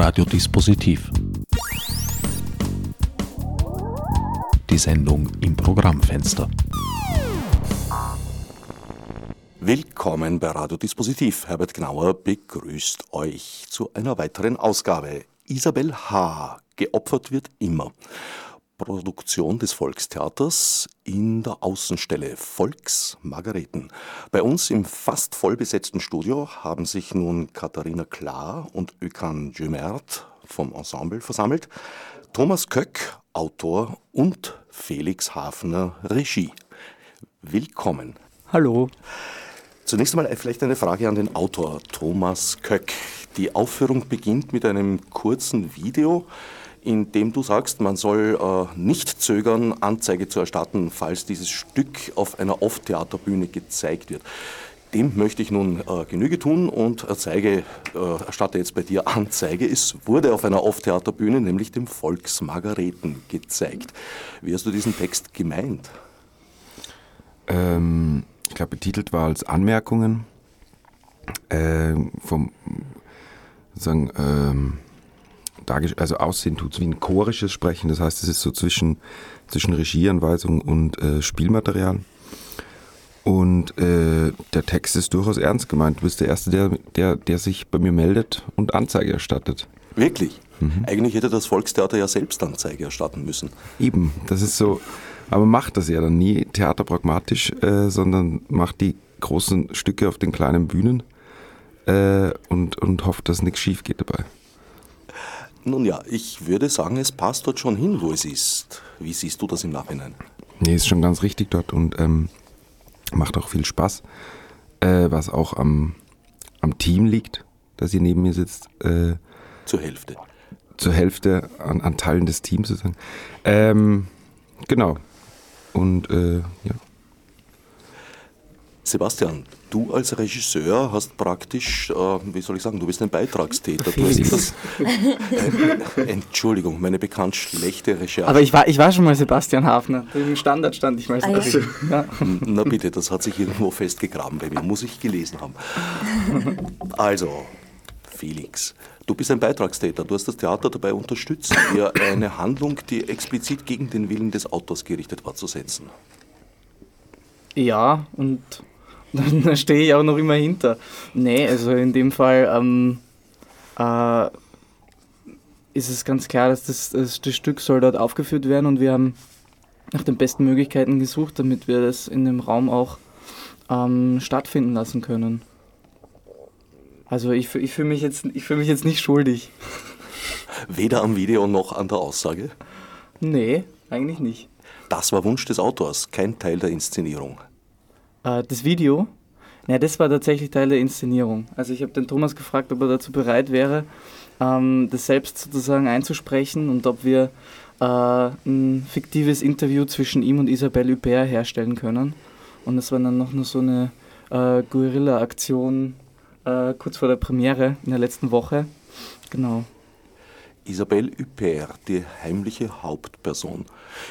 Radiodispositiv. Die Sendung im Programmfenster. Willkommen bei Radiodispositiv. Herbert Gnauer begrüßt euch zu einer weiteren Ausgabe. Isabel H. Geopfert wird immer. Produktion des Volkstheaters in der Außenstelle Volks Margareten. Bei uns im fast vollbesetzten Studio haben sich nun Katharina Klar und Ökan Jumert vom Ensemble versammelt, Thomas Köck, Autor und Felix Hafner, Regie. Willkommen. Hallo. Zunächst einmal vielleicht eine Frage an den Autor Thomas Köck. Die Aufführung beginnt mit einem kurzen Video, in dem du sagst, man soll äh, nicht zögern, Anzeige zu erstatten, falls dieses Stück auf einer Off-Theaterbühne gezeigt wird. Dem möchte ich nun äh, Genüge tun und erzeige, äh, erstatte jetzt bei dir Anzeige. Es wurde auf einer Off-Theaterbühne, nämlich dem Volksmargareten, gezeigt. Wie hast du diesen Text gemeint? Ähm, ich glaube, betitelt war als Anmerkungen äh, vom sozusagen ähm, also aussehen tut es wie ein chorisches Sprechen, das heißt, es ist so zwischen, zwischen Regieanweisung und äh, Spielmaterial. Und äh, der Text ist durchaus ernst gemeint. Du bist der Erste, der, der, der sich bei mir meldet und Anzeige erstattet. Wirklich? Mhm. Eigentlich hätte das Volkstheater ja selbst Anzeige erstatten müssen. Eben, das ist so. Aber macht das ja dann nie theaterpragmatisch, äh, sondern macht die großen Stücke auf den kleinen Bühnen äh, und, und hofft, dass nichts schief geht dabei. Nun ja, ich würde sagen, es passt dort schon hin, wo es ist. Wie siehst du das im Nachhinein? Nee, ist schon ganz richtig dort und ähm, macht auch viel Spaß, äh, was auch am, am Team liegt, dass ihr neben mir sitzt. Äh, zur Hälfte. Zur Hälfte an, an Teilen des Teams sozusagen. Ähm, genau. Und äh, ja. Sebastian, du als Regisseur hast praktisch, äh, wie soll ich sagen, du bist ein Beitragstäter. Du hast das, äh, Entschuldigung, meine bekannt schlechte Recherche. Aber ich war, ich war schon mal Sebastian Hafner. Im Standard stand ich mal. Ah, ja. ja. Na bitte, das hat sich irgendwo festgegraben bei mir, muss ich gelesen haben. Also, Felix, du bist ein Beitragstäter. Du hast das Theater dabei unterstützt, dir eine Handlung, die explizit gegen den Willen des Autors gerichtet war, zu setzen. Ja, und da stehe ich auch noch immer hinter. Nee, also in dem Fall ähm, äh, ist es ganz klar, dass das, das, das Stück soll dort aufgeführt werden und wir haben nach den besten Möglichkeiten gesucht, damit wir das in dem Raum auch ähm, stattfinden lassen können. Also ich, ich fühle mich, jetzt, fühl mich jetzt nicht schuldig. Weder am Video noch an der Aussage? Nee, eigentlich nicht. Das war Wunsch des Autors, kein Teil der Inszenierung. Äh, das Video, ja, das war tatsächlich Teil der Inszenierung. Also ich habe den Thomas gefragt, ob er dazu bereit wäre, ähm, das selbst sozusagen einzusprechen und ob wir äh, ein fiktives Interview zwischen ihm und Isabelle Huppert herstellen können. Und das war dann noch nur so eine äh, Guerilla-Aktion äh, kurz vor der Premiere in der letzten Woche. Genau. Isabelle Huppert, die heimliche Hauptperson.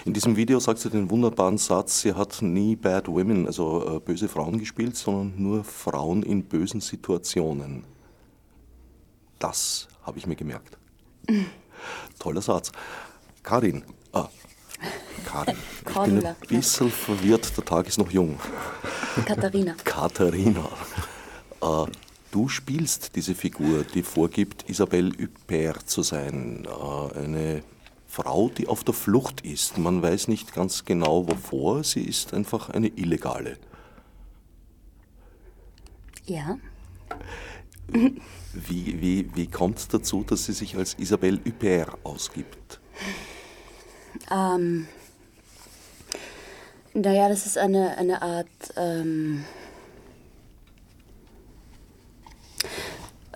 In diesem Video sagt sie den wunderbaren Satz, sie hat nie Bad Women, also äh, böse Frauen gespielt, sondern nur Frauen in bösen Situationen. Das habe ich mir gemerkt. Toller Satz. Karin, ah, Karin, ich bin ein bisschen verwirrt, der Tag ist noch jung. Katharina. Katharina. Äh, Du spielst diese Figur, die vorgibt, Isabelle Huppert zu sein. Äh, eine Frau, die auf der Flucht ist. Man weiß nicht ganz genau wovor. Sie ist einfach eine Illegale. Ja. Wie, wie, wie kommt es dazu, dass sie sich als Isabelle Huppert ausgibt? Ähm, naja, das ist eine, eine Art ähm,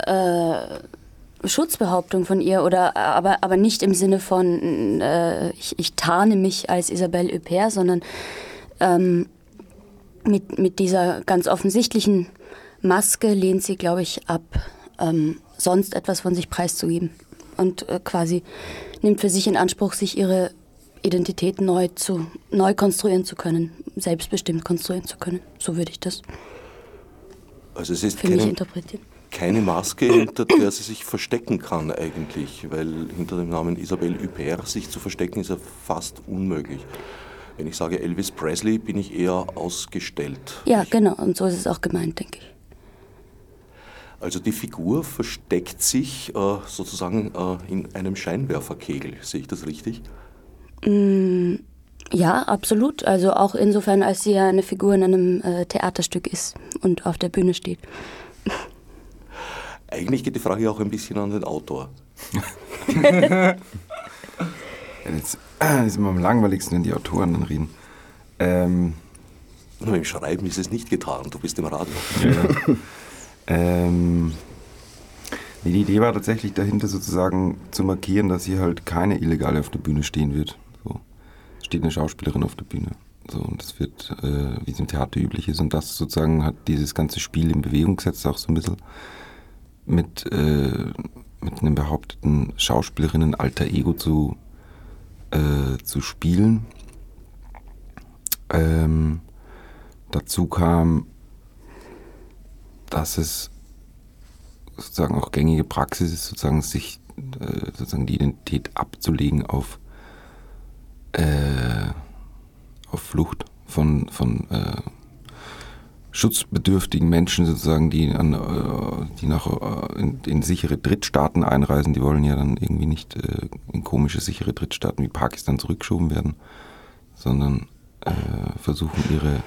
äh, Schutzbehauptung von ihr oder aber, aber nicht im Sinne von äh, ich, ich tarne mich als Isabelle Huppert, sondern ähm, mit, mit dieser ganz offensichtlichen Maske lehnt sie, glaube ich, ab, ähm, sonst etwas von sich preiszugeben und äh, quasi nimmt für sich in Anspruch, sich ihre Identität neu zu neu konstruieren zu können, selbstbestimmt konstruieren zu können. So würde ich das also es ist für mich interpretieren keine Maske, hinter der sie sich verstecken kann eigentlich, weil hinter dem Namen Isabelle Huppert sich zu verstecken ist ja fast unmöglich. Wenn ich sage Elvis Presley, bin ich eher ausgestellt. Ja, genau, und so ist es auch gemeint, denke ich. Also die Figur versteckt sich äh, sozusagen äh, in einem Scheinwerferkegel, sehe ich das richtig? Mm, ja, absolut. Also auch insofern, als sie ja eine Figur in einem äh, Theaterstück ist und auf der Bühne steht. Eigentlich geht die Frage auch ein bisschen an den Autor. Jetzt äh, ist immer am langweiligsten, wenn die Autoren dann reden. Ähm, Nur im Schreiben ist es nicht getan, du bist im Radio. Ja. ähm, die Idee war tatsächlich dahinter sozusagen zu markieren, dass hier halt keine Illegale auf der Bühne stehen wird. So. Es steht eine Schauspielerin auf der Bühne. So, und das wird, äh, wie es im Theater üblich ist. Und das sozusagen hat dieses ganze Spiel in Bewegung gesetzt, auch so ein bisschen mit, äh, mit einem behaupteten Schauspielerinnen alter Ego zu, äh, zu spielen. Ähm, dazu kam, dass es sozusagen auch gängige Praxis ist, sozusagen sich äh, sozusagen die Identität abzulegen auf, äh, auf Flucht von, von äh, schutzbedürftigen Menschen sozusagen, die, an, äh, die nach, äh, in, in, sichere Drittstaaten einreisen, die wollen ja dann irgendwie nicht äh, in komische sichere Drittstaaten wie Pakistan zurückgeschoben werden, sondern versuchen ihre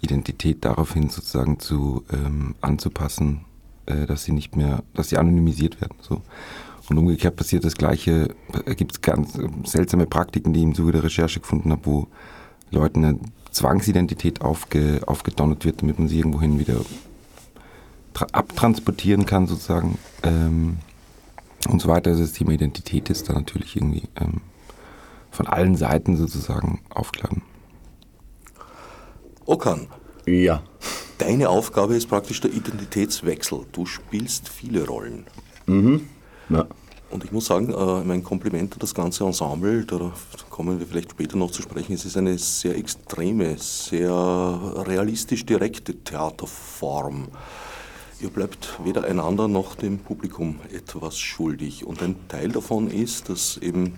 Identität daraufhin sozusagen zu ähm, anzupassen, dass sie nicht mehr, dass sie anonymisiert werden. So. Und umgekehrt passiert das Gleiche, gibt es ganz seltsame Praktiken, die ich im Zuge der Recherche gefunden habe, wo Leuten eine Zwangsidentität aufge, aufgedonnert wird, damit man sie irgendwohin wieder abtransportieren kann, sozusagen. Ähm, und so weiter. Also das Thema Identität ist da natürlich irgendwie ähm, von allen Seiten sozusagen aufgeladen. Okan. Ja. Deine Aufgabe ist praktisch der Identitätswechsel. Du spielst viele Rollen. Mhm. Ja. Und ich muss sagen, äh, mein Kompliment an das ganze Ensemble, da kommen wir vielleicht später noch zu sprechen, es ist eine sehr extreme, sehr realistisch direkte Theaterform. Ihr bleibt weder einander noch dem Publikum etwas schuldig. Und ein Teil davon ist, dass eben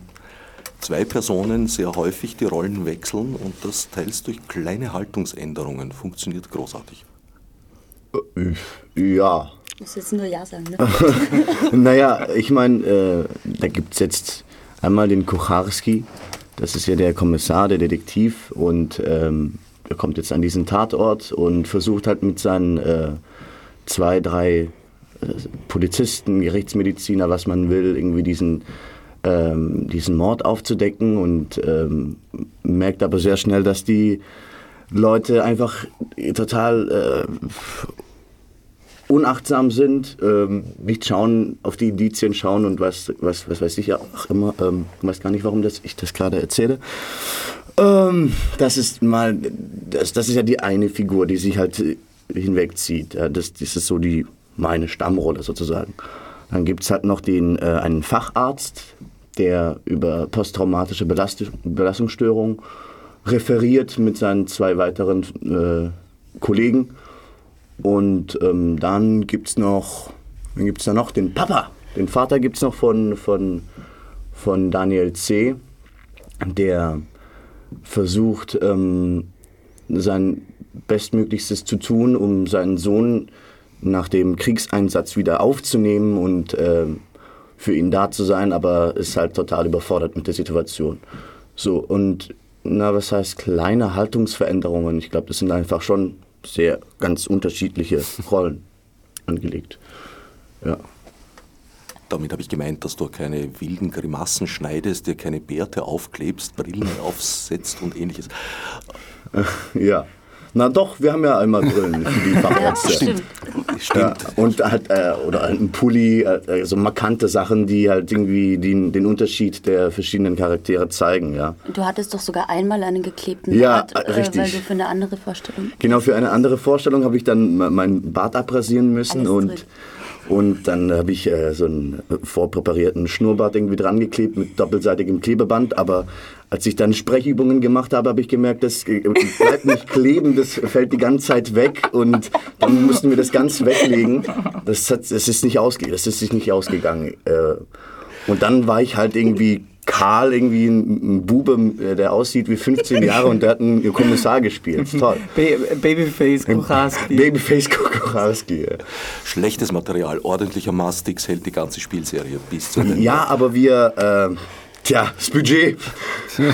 zwei Personen sehr häufig die Rollen wechseln und das teils durch kleine Haltungsänderungen funktioniert großartig. Äh, ja. Du musst jetzt nur Ja sagen, ne? naja, ich meine, äh, da gibt es jetzt einmal den Kucharski, das ist ja der Kommissar, der Detektiv und ähm, er kommt jetzt an diesen Tatort und versucht halt mit seinen äh, zwei, drei äh, Polizisten, Gerichtsmediziner, was man will, irgendwie diesen ähm, diesen Mord aufzudecken und ähm, merkt aber sehr schnell, dass die Leute einfach total äh, unachtsam sind, ähm, nicht schauen, auf die Indizien schauen und was, was, was weiß ich ja auch immer, ähm, ich weiß gar nicht, warum das, ich das gerade erzähle. Ähm, das ist mal, das, das ist ja die eine Figur, die sich halt hinwegzieht. Ja, das, das ist so die, meine Stammrolle sozusagen. Dann gibt es halt noch den, äh, einen Facharzt, der über posttraumatische Belastung, Belastungsstörung referiert mit seinen zwei weiteren äh, Kollegen. Und ähm, dann gibt es noch, wen gibt es da noch? Den Papa. Den Vater gibt es noch von, von, von Daniel C., der versucht, ähm, sein Bestmöglichstes zu tun, um seinen Sohn nach dem Kriegseinsatz wieder aufzunehmen und äh, für ihn da zu sein, aber ist halt total überfordert mit der Situation. So, und na, was heißt kleine Haltungsveränderungen? Ich glaube, das sind einfach schon sehr ganz unterschiedliche Rollen angelegt. Ja. Damit habe ich gemeint, dass du keine wilden Grimassen schneidest, dir keine Bärte aufklebst, Brillen aufsetzt und ähnliches. Ja. Na doch, wir haben ja einmal Brillen für die Fachärzte. Stimmt. Stimmt. Ja, und halt, äh, oder ein Pulli, äh, so markante Sachen, die halt irgendwie den, den Unterschied der verschiedenen Charaktere zeigen, ja. Du hattest doch sogar einmal einen geklebten ja, Bart, äh, richtig. weil du für eine andere Vorstellung. Genau, für eine andere Vorstellung habe ich dann meinen Bart abrasieren müssen Alles und drin. Und dann habe ich äh, so einen vorpräparierten Schnurrbart irgendwie dran geklebt mit doppelseitigem Klebeband, aber als ich dann Sprechübungen gemacht habe, habe ich gemerkt, das bleibt nicht kleben, das fällt die ganze Zeit weg und dann mussten wir das ganz weglegen. Das, hat, das, ist, nicht ausge, das ist sich nicht ausgegangen. Äh, und dann war ich halt irgendwie Karl, irgendwie ein, ein Bube, äh, der aussieht wie 15 Jahre und der hat einen Kommissar gespielt. Toll. Babyface Kucharski. Babyface Kucharski. Ja. Schlechtes Material, ordentlicher Mastix hält die ganze Spielserie bis zu Ende. Ja, aber wir... Äh, Tja, das Budget.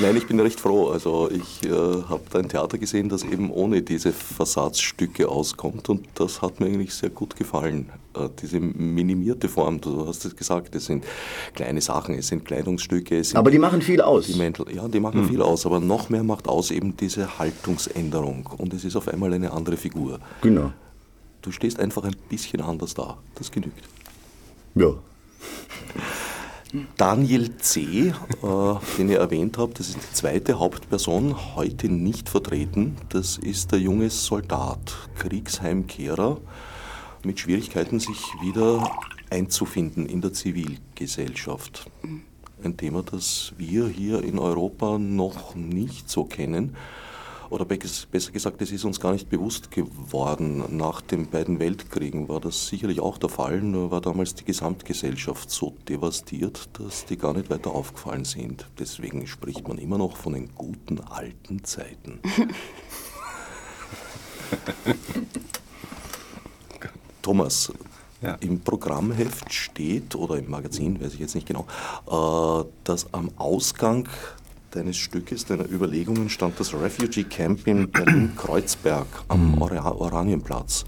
Nein, ich bin recht froh. Also ich äh, habe da ein Theater gesehen, das eben ohne diese Fassadsstücke auskommt und das hat mir eigentlich sehr gut gefallen. Äh, diese minimierte Form, du hast es gesagt, es sind kleine Sachen, es sind Kleidungsstücke. Es sind aber die machen viel aus. Die Mäntel, ja, die machen hm. viel aus, aber noch mehr macht aus eben diese Haltungsänderung und es ist auf einmal eine andere Figur. Genau. Du stehst einfach ein bisschen anders da. Das genügt. Ja. Daniel C., äh, den ihr erwähnt habt, das ist die zweite Hauptperson, heute nicht vertreten. Das ist der junge Soldat, Kriegsheimkehrer, mit Schwierigkeiten, sich wieder einzufinden in der Zivilgesellschaft. Ein Thema, das wir hier in Europa noch nicht so kennen oder besser gesagt, es ist uns gar nicht bewusst geworden. Nach den beiden Weltkriegen war das sicherlich auch der Fall, nur war damals die Gesamtgesellschaft so devastiert, dass die gar nicht weiter aufgefallen sind. Deswegen spricht man immer noch von den guten alten Zeiten. Thomas, ja. Im Programmheft steht, oder im Magazin, weiß ich jetzt nicht genau, äh, dass am Ausgang deines Stückes, deiner Überlegungen stand das Refugee Camp in Berlin-Kreuzberg am mhm. Oranienplatz.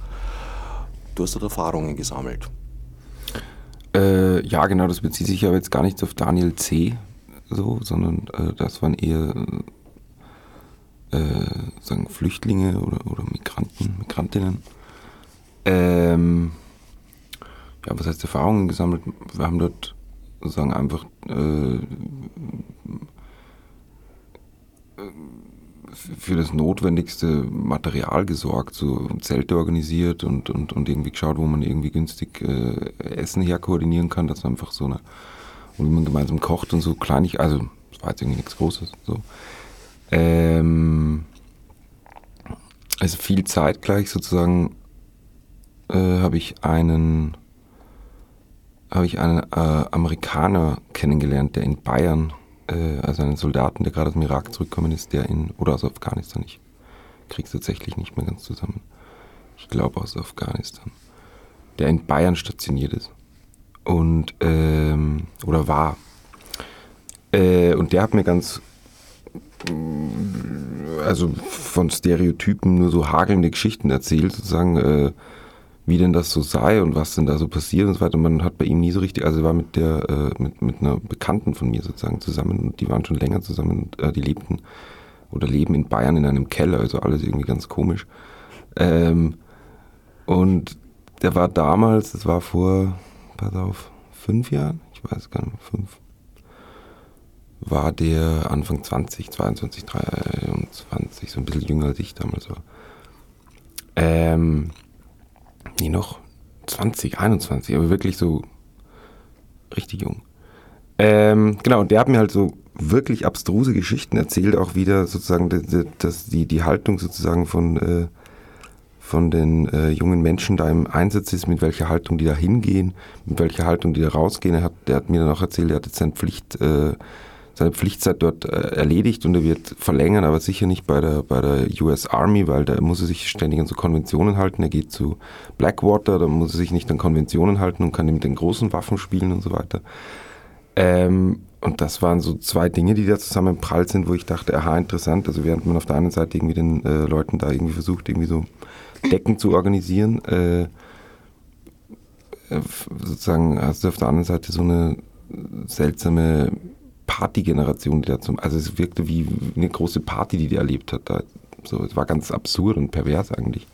Du hast dort Erfahrungen gesammelt. Äh, ja, genau, das bezieht sich aber jetzt gar nicht auf Daniel C., so, sondern äh, das waren eher äh, sagen Flüchtlinge oder, oder Migranten, Migrantinnen. Ähm, ja, was heißt Erfahrungen gesammelt? Wir haben dort sozusagen einfach äh, für das notwendigste Material gesorgt, so Zelte organisiert und, und, und irgendwie geschaut, wo man irgendwie günstig äh, Essen herkoordinieren kann, dass einfach so eine, wie man gemeinsam kocht und so kleinig, also das war jetzt irgendwie nichts Großes. So. Ähm, also viel Zeit gleich sozusagen äh, habe ich einen habe ich einen äh, Amerikaner kennengelernt, der in Bayern äh, also einen Soldaten, der gerade aus dem Irak zurückgekommen ist, der in, oder aus Afghanistan, ich krieg's tatsächlich nicht mehr ganz zusammen. Ich glaube aus Afghanistan. Der in Bayern stationiert ist. Und, ähm, oder war. Äh, und der hat mir ganz, also von Stereotypen nur so hagelnde Geschichten erzählt, sozusagen, äh, wie denn das so sei und was denn da so passiert und so weiter. Man hat bei ihm nie so richtig, also er war mit der, äh, mit, mit einer Bekannten von mir sozusagen zusammen und die waren schon länger zusammen und äh, die lebten oder leben in Bayern in einem Keller, also alles irgendwie ganz komisch. Ähm, und der war damals, das war vor, pass auf, fünf Jahren, ich weiß gar nicht, fünf, war der Anfang 20, 22, 23, so ein bisschen jünger als ich damals war. Ähm, nee, noch 20, 21, aber wirklich so richtig jung. Ähm, genau, und der hat mir halt so wirklich abstruse Geschichten erzählt, auch wieder sozusagen, dass die, die Haltung sozusagen von, äh, von den äh, jungen Menschen da im Einsatz ist, mit welcher Haltung die da hingehen, mit welcher Haltung die da rausgehen. Er hat, der hat mir dann auch erzählt, er hat jetzt seine Pflicht äh, seine Pflichtzeit dort äh, erledigt und er wird verlängern, aber sicher nicht bei der, bei der US Army, weil da muss er sich ständig an so Konventionen halten. Er geht zu Blackwater, da muss er sich nicht an Konventionen halten und kann mit den großen Waffen spielen und so weiter. Ähm, und das waren so zwei Dinge, die da zusammen prallt sind, wo ich dachte, aha, interessant. Also während man auf der einen Seite irgendwie den äh, Leuten da irgendwie versucht, irgendwie so Decken zu organisieren, äh, äh sozusagen hast du auf der anderen Seite so eine seltsame Partygeneration, die da zum, also es wirkte wie eine große Party, die die erlebt hat. Da, so, es war ganz absurd und pervers eigentlich.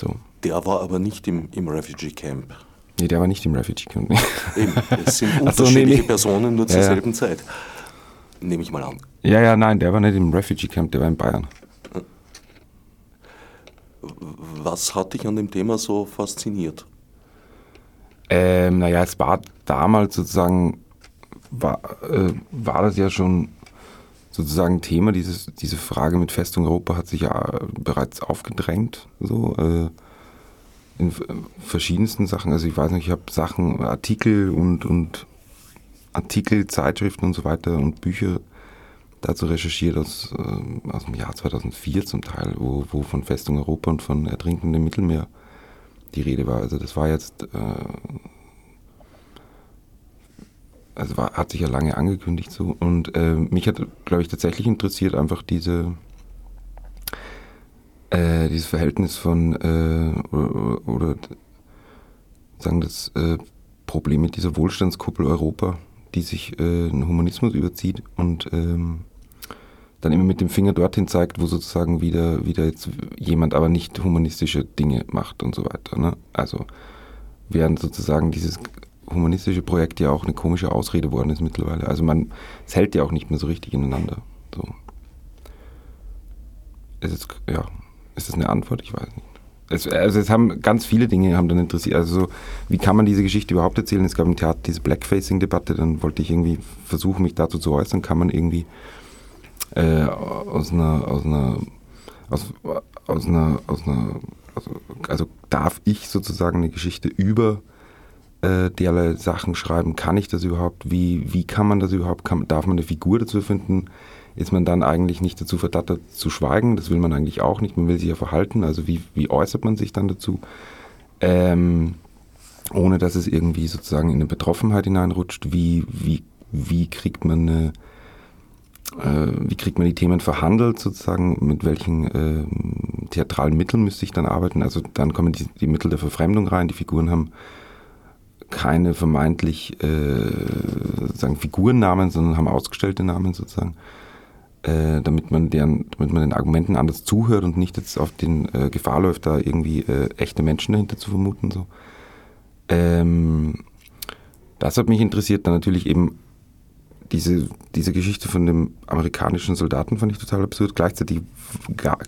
So. Der war aber nicht im, im Refugee Camp. Nee, der war nicht im Refugee Camp. Eben, es sind unterschiedliche so, nee, nee. Personen nur zur ja, selben ja. Zeit. Nehme ich mal an. Ja, ja, nein, der war nicht im Refugee Camp, der war in Bayern. Was hat dich an dem Thema so fasziniert? Ähm, naja, es war damals sozusagen war, äh, war das ja schon sozusagen Thema. Dieses, diese Frage mit Festung Europa hat sich ja bereits aufgedrängt. So, äh, in verschiedensten Sachen. Also ich weiß nicht, ich habe Sachen, Artikel und, und Artikel, Zeitschriften und so weiter und Bücher dazu recherchiert aus, äh, aus dem Jahr 2004 zum Teil, wo, wo von Festung Europa und von Ertrinken im Mittelmeer die Rede war. Also das war jetzt, äh, also war, hat sich ja lange angekündigt so. Und äh, mich hat, glaube ich, tatsächlich interessiert einfach diese, äh, dieses Verhältnis von, äh, oder, oder, sagen das äh, Problem mit dieser Wohlstandskuppel Europa, die sich äh, einen Humanismus überzieht und ähm, dann immer mit dem Finger dorthin zeigt, wo sozusagen wieder, wieder jetzt jemand aber nicht humanistische Dinge macht und so weiter. Ne? Also während sozusagen dieses humanistische Projekt ja auch eine komische Ausrede worden ist mittlerweile. Also man, es hält ja auch nicht mehr so richtig ineinander. So. Ist es, ja, ist das eine Antwort? Ich weiß nicht. Es, also es haben ganz viele Dinge haben dann interessiert. Also so, wie kann man diese Geschichte überhaupt erzählen? Es gab im Theater diese Blackfacing-Debatte, dann wollte ich irgendwie versuchen, mich dazu zu äußern. Kann man irgendwie äh, aus einer, aus einer, aus, aus einer, aus einer, also, also darf ich sozusagen eine Geschichte über äh, derlei Sachen schreiben? Kann ich das überhaupt? Wie, wie kann man das überhaupt? Kann, darf man eine Figur dazu finden? Ist man dann eigentlich nicht dazu verdattert zu schweigen? Das will man eigentlich auch nicht. Man will sich ja verhalten. Also wie, wie äußert man sich dann dazu? Ähm, ohne dass es irgendwie sozusagen in eine Betroffenheit hineinrutscht. Wie, wie, wie kriegt man eine äh, wie kriegt man die Themen verhandelt sozusagen, mit welchen äh, theatralen Mitteln müsste ich dann arbeiten. Also dann kommen die, die Mittel der Verfremdung rein, die Figuren haben keine vermeintlich äh, sagen Figurennamen, sondern haben ausgestellte Namen sozusagen, äh, damit man deren, damit man den Argumenten anders zuhört und nicht jetzt auf den äh, Gefahr läuft, da irgendwie äh, echte Menschen dahinter zu vermuten. So. Ähm, das hat mich interessiert, dann natürlich eben diese, diese Geschichte von dem amerikanischen Soldaten fand ich total absurd. Gleichzeitig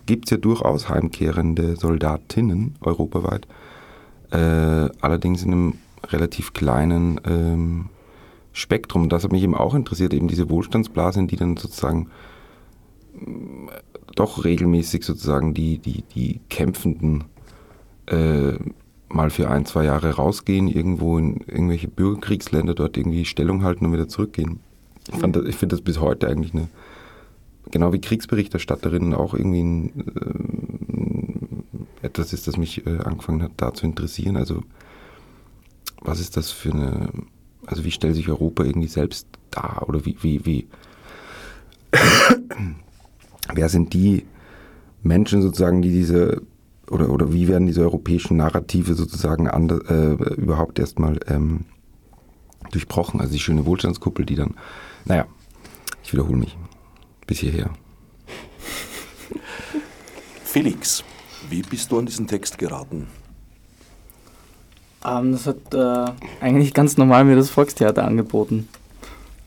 gibt es ja durchaus heimkehrende Soldatinnen europaweit, äh, allerdings in einem relativ kleinen ähm, Spektrum. Das hat mich eben auch interessiert, eben diese Wohlstandsblasen, die dann sozusagen äh, doch regelmäßig sozusagen die, die, die Kämpfenden äh, mal für ein, zwei Jahre rausgehen, irgendwo in irgendwelche Bürgerkriegsländer dort irgendwie Stellung halten und wieder zurückgehen. Ich, fand das, ich finde das bis heute eigentlich eine, genau wie Kriegsberichterstatterinnen auch irgendwie ein, äh, etwas ist, das mich äh, angefangen hat, da zu interessieren. Also was ist das für eine, also wie stellt sich Europa irgendwie selbst dar oder wie, wie, wie, wer sind die Menschen sozusagen, die diese, oder, oder wie werden diese europäischen Narrative sozusagen anders, äh, überhaupt erstmal ähm, durchbrochen? Also die schöne Wohlstandskuppel, die dann naja, ich wiederhole mich. Bis hierher. Felix, wie bist du an diesen Text geraten? Ähm, das hat äh, eigentlich ganz normal mir das Volkstheater angeboten.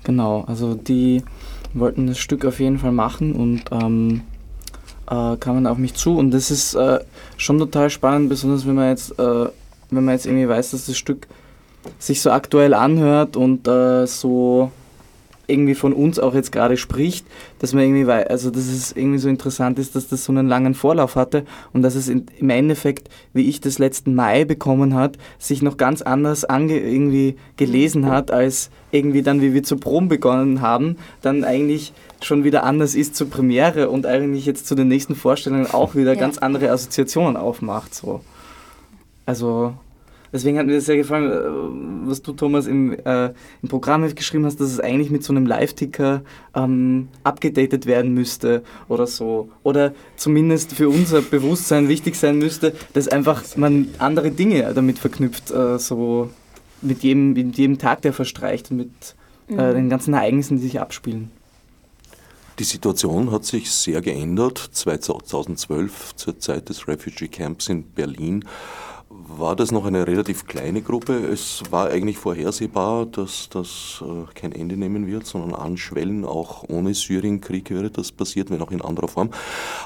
Genau, also die wollten das Stück auf jeden Fall machen und ähm, äh, kamen auf mich zu und das ist äh, schon total spannend, besonders wenn man jetzt, äh, wenn man jetzt irgendwie weiß, dass das Stück sich so aktuell anhört und äh, so irgendwie von uns auch jetzt gerade spricht, dass man irgendwie weiß, also dass es irgendwie so interessant ist, dass das so einen langen Vorlauf hatte und dass es in, im Endeffekt, wie ich das letzten Mai bekommen hat, sich noch ganz anders ange, irgendwie gelesen hat, als irgendwie dann, wie wir zu Proben begonnen haben, dann eigentlich schon wieder anders ist zur Premiere und eigentlich jetzt zu den nächsten Vorstellungen auch wieder ja. ganz andere Assoziationen aufmacht. So. Also Deswegen hat mir das sehr gefallen, äh, was du, Thomas, im, äh, im Programm geschrieben hast, dass es eigentlich mit so einem Live-Ticker ähm, abgedatet werden müsste oder so. Oder zumindest für unser Bewusstsein wichtig sein müsste, dass einfach man andere Dinge damit verknüpft, äh, so mit jedem, mit jedem Tag, der verstreicht und mit äh, mhm. den ganzen Ereignissen, die sich abspielen. Die Situation hat sich sehr geändert. 2012, zur Zeit des Refugee Camps in Berlin, war das noch eine relativ kleine Gruppe. Es war eigentlich vorhersehbar, dass das äh, kein Ende nehmen wird, sondern anschwellen, auch ohne Syrienkrieg wäre das passiert, wenn auch in anderer Form.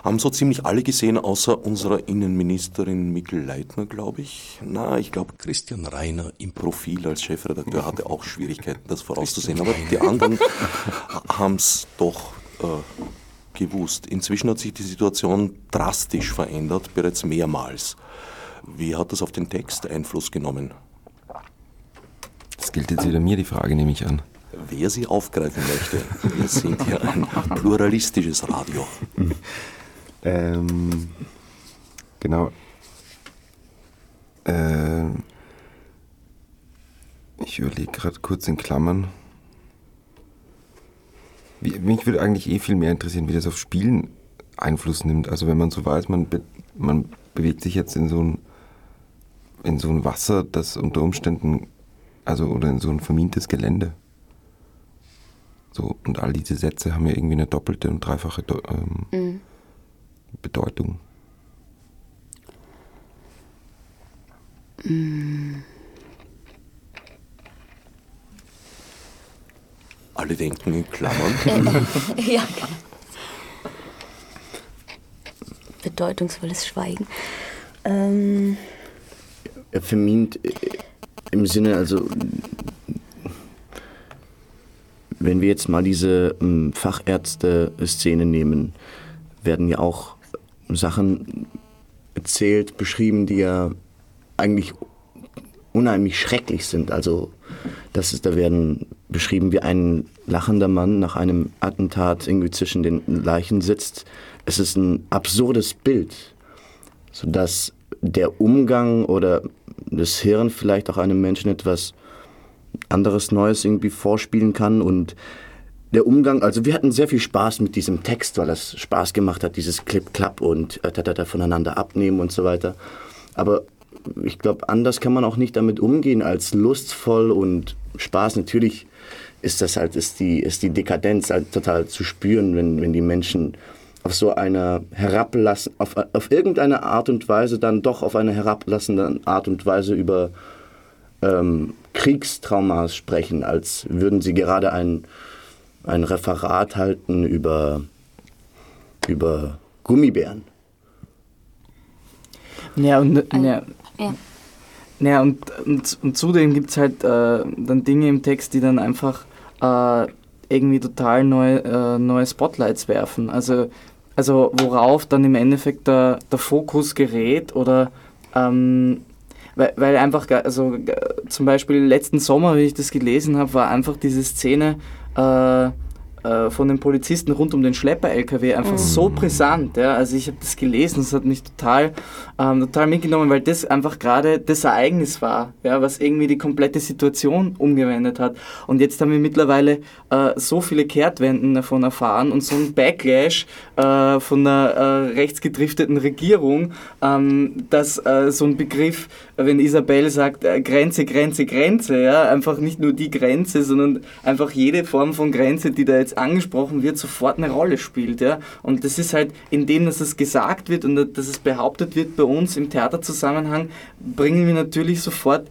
Haben so ziemlich alle gesehen, außer unserer Innenministerin Mikkel Leitner, glaube ich. Na, ich glaube, Christian Reiner im Profil als Chefredakteur hatte auch Schwierigkeiten, das vorauszusehen. Aber die anderen haben es doch äh, gewusst. Inzwischen hat sich die Situation drastisch verändert, bereits mehrmals. Wie hat das auf den Text Einfluss genommen? Das gilt jetzt wieder mir die Frage, nehme ich an. Wer sie aufgreifen möchte. Wir sind hier ein pluralistisches Radio. Ähm, genau. Ähm, ich überlege gerade kurz in Klammern. Wie, mich würde eigentlich eh viel mehr interessieren, wie das auf Spielen Einfluss nimmt. Also wenn man so weiß, man, be man bewegt sich jetzt in so ein in so ein Wasser, das unter Umständen, also oder in so ein vermintes Gelände. So, und all diese Sätze haben ja irgendwie eine doppelte und dreifache ähm, mhm. Bedeutung. Mhm. Alle denken in Klammern. Äh, ja. Bedeutungsvolles Schweigen. Ähm vermint äh, im Sinne, also wenn wir jetzt mal diese ähm, Fachärzte-Szene nehmen, werden ja auch Sachen erzählt, beschrieben, die ja eigentlich unheimlich schrecklich sind. Also das ist, da werden beschrieben, wie ein lachender Mann nach einem Attentat irgendwie zwischen den Leichen sitzt. Es ist ein absurdes Bild, sodass der Umgang oder das Hirn vielleicht auch einem Menschen etwas anderes Neues irgendwie vorspielen kann und der Umgang, also wir hatten sehr viel Spaß mit diesem Text, weil es Spaß gemacht hat, dieses Clip-Clap und äh, voneinander abnehmen und so weiter. Aber ich glaube, anders kann man auch nicht damit umgehen als lustvoll und Spaß. Natürlich ist das halt, ist die, ist die Dekadenz halt total zu spüren, wenn, wenn die Menschen auf so eine herablassen, auf, auf irgendeine Art und Weise dann doch auf eine herablassende Art und Weise über ähm, Kriegstraumas sprechen, als würden sie gerade ein, ein Referat halten über, über Gummibären. Ja, und, ja. ja. Ja, und, und, und zudem gibt es halt äh, dann Dinge im Text, die dann einfach äh, irgendwie total neue, äh, neue Spotlights werfen. Also also worauf dann im Endeffekt der, der Fokus gerät oder ähm, weil, weil einfach, also zum Beispiel letzten Sommer, wie ich das gelesen habe, war einfach diese Szene, äh, äh, von den Polizisten rund um den Schlepper-LKW einfach mhm. so brisant. Ja? Also ich habe das gelesen, das hat mich total, ähm, total mitgenommen, weil das einfach gerade das Ereignis war, ja? was irgendwie die komplette Situation umgewendet hat. Und jetzt haben wir mittlerweile äh, so viele Kehrtwenden davon erfahren und so ein Backlash äh, von einer äh, rechtsgedrifteten Regierung, ähm, dass äh, so ein Begriff, wenn Isabel sagt, Grenze, Grenze, Grenze, ja? einfach nicht nur die Grenze, sondern einfach jede Form von Grenze, die da jetzt angesprochen wird, sofort eine Rolle spielt. Ja? Und das ist halt, indem dass es gesagt wird und dass es behauptet wird bei uns im Theaterzusammenhang, bringen wir natürlich sofort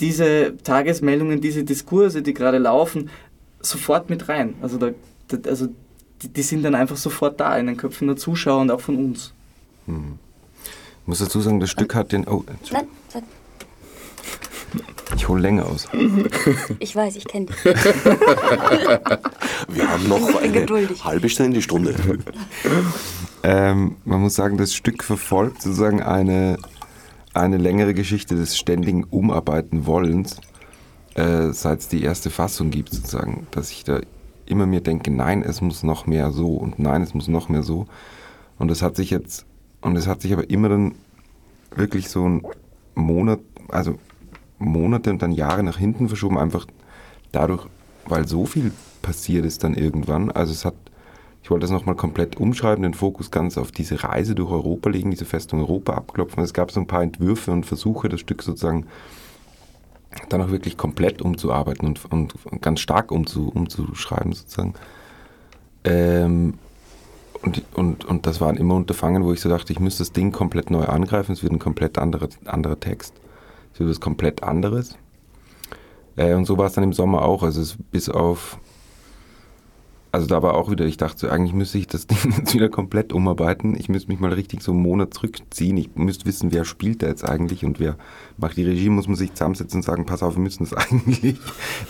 diese Tagesmeldungen, diese Diskurse, die gerade laufen, sofort mit rein. Also, da, also die, die, sind dann einfach sofort da in den Köpfen der Zuschauer und auch von uns. Hm. Ich muss dazu sagen, das Stück hat den. Oh, Nein. Ich hole länger aus. Ich weiß, ich kenne dich. Wir haben noch eine geduldig. halbe Stunde, Stunde. ähm, man muss sagen, das Stück verfolgt sozusagen eine, eine längere Geschichte des ständigen Umarbeiten Wollens, äh, seit es die erste Fassung gibt, sozusagen. Dass ich da immer mir denke, nein, es muss noch mehr so und nein, es muss noch mehr so. Und das hat sich jetzt, und es hat sich aber immer dann wirklich so ein Monat, also Monate und dann Jahre nach hinten verschoben, einfach dadurch, weil so viel passiert ist dann irgendwann. Also es hat, ich wollte das nochmal komplett umschreiben, den Fokus ganz auf diese Reise durch Europa legen, diese Festung Europa abklopfen. Es gab so ein paar Entwürfe und Versuche, das Stück sozusagen dann auch wirklich komplett umzuarbeiten und, und ganz stark umzu, umzuschreiben sozusagen. Ähm, und, und, und das waren immer Unterfangen, wo ich so dachte, ich müsste das Ding komplett neu angreifen, es wird ein komplett anderer, anderer Text, es wird was komplett anderes. Äh, und so war es dann im Sommer auch, also es, bis auf, also da war auch wieder, ich dachte eigentlich müsste ich das Ding jetzt wieder komplett umarbeiten, ich müsste mich mal richtig so einen Monat zurückziehen, ich müsste wissen, wer spielt da jetzt eigentlich und wer macht die Regie, muss man sich zusammensetzen und sagen, pass auf, wir müssen das eigentlich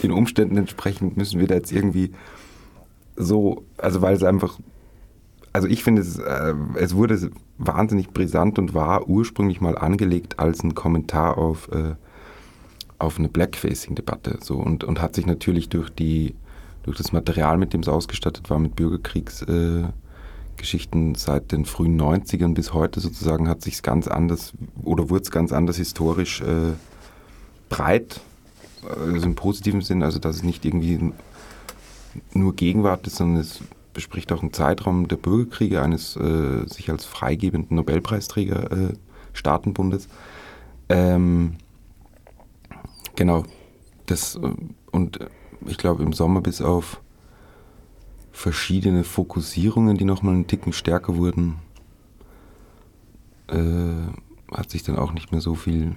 den Umständen entsprechend, müssen wir da jetzt irgendwie so, also weil es einfach also ich finde, es, äh, es wurde wahnsinnig brisant und war ursprünglich mal angelegt als ein Kommentar auf, äh, auf eine Blackfacing-Debatte. So, und, und hat sich natürlich durch, die, durch das Material, mit dem es ausgestattet war, mit Bürgerkriegsgeschichten äh, seit den frühen 90ern bis heute sozusagen, hat sich ganz anders oder wurde es ganz anders historisch äh, breit, also im positiven Sinn, also dass es nicht irgendwie nur Gegenwart ist, sondern es bespricht auch einen Zeitraum der Bürgerkriege eines äh, sich als freigebenden Nobelpreisträger äh, Staatenbundes. Ähm, genau, das äh, und äh, ich glaube im Sommer bis auf verschiedene Fokussierungen, die nochmal einen Ticken stärker wurden, äh, hat sich dann auch nicht mehr so viel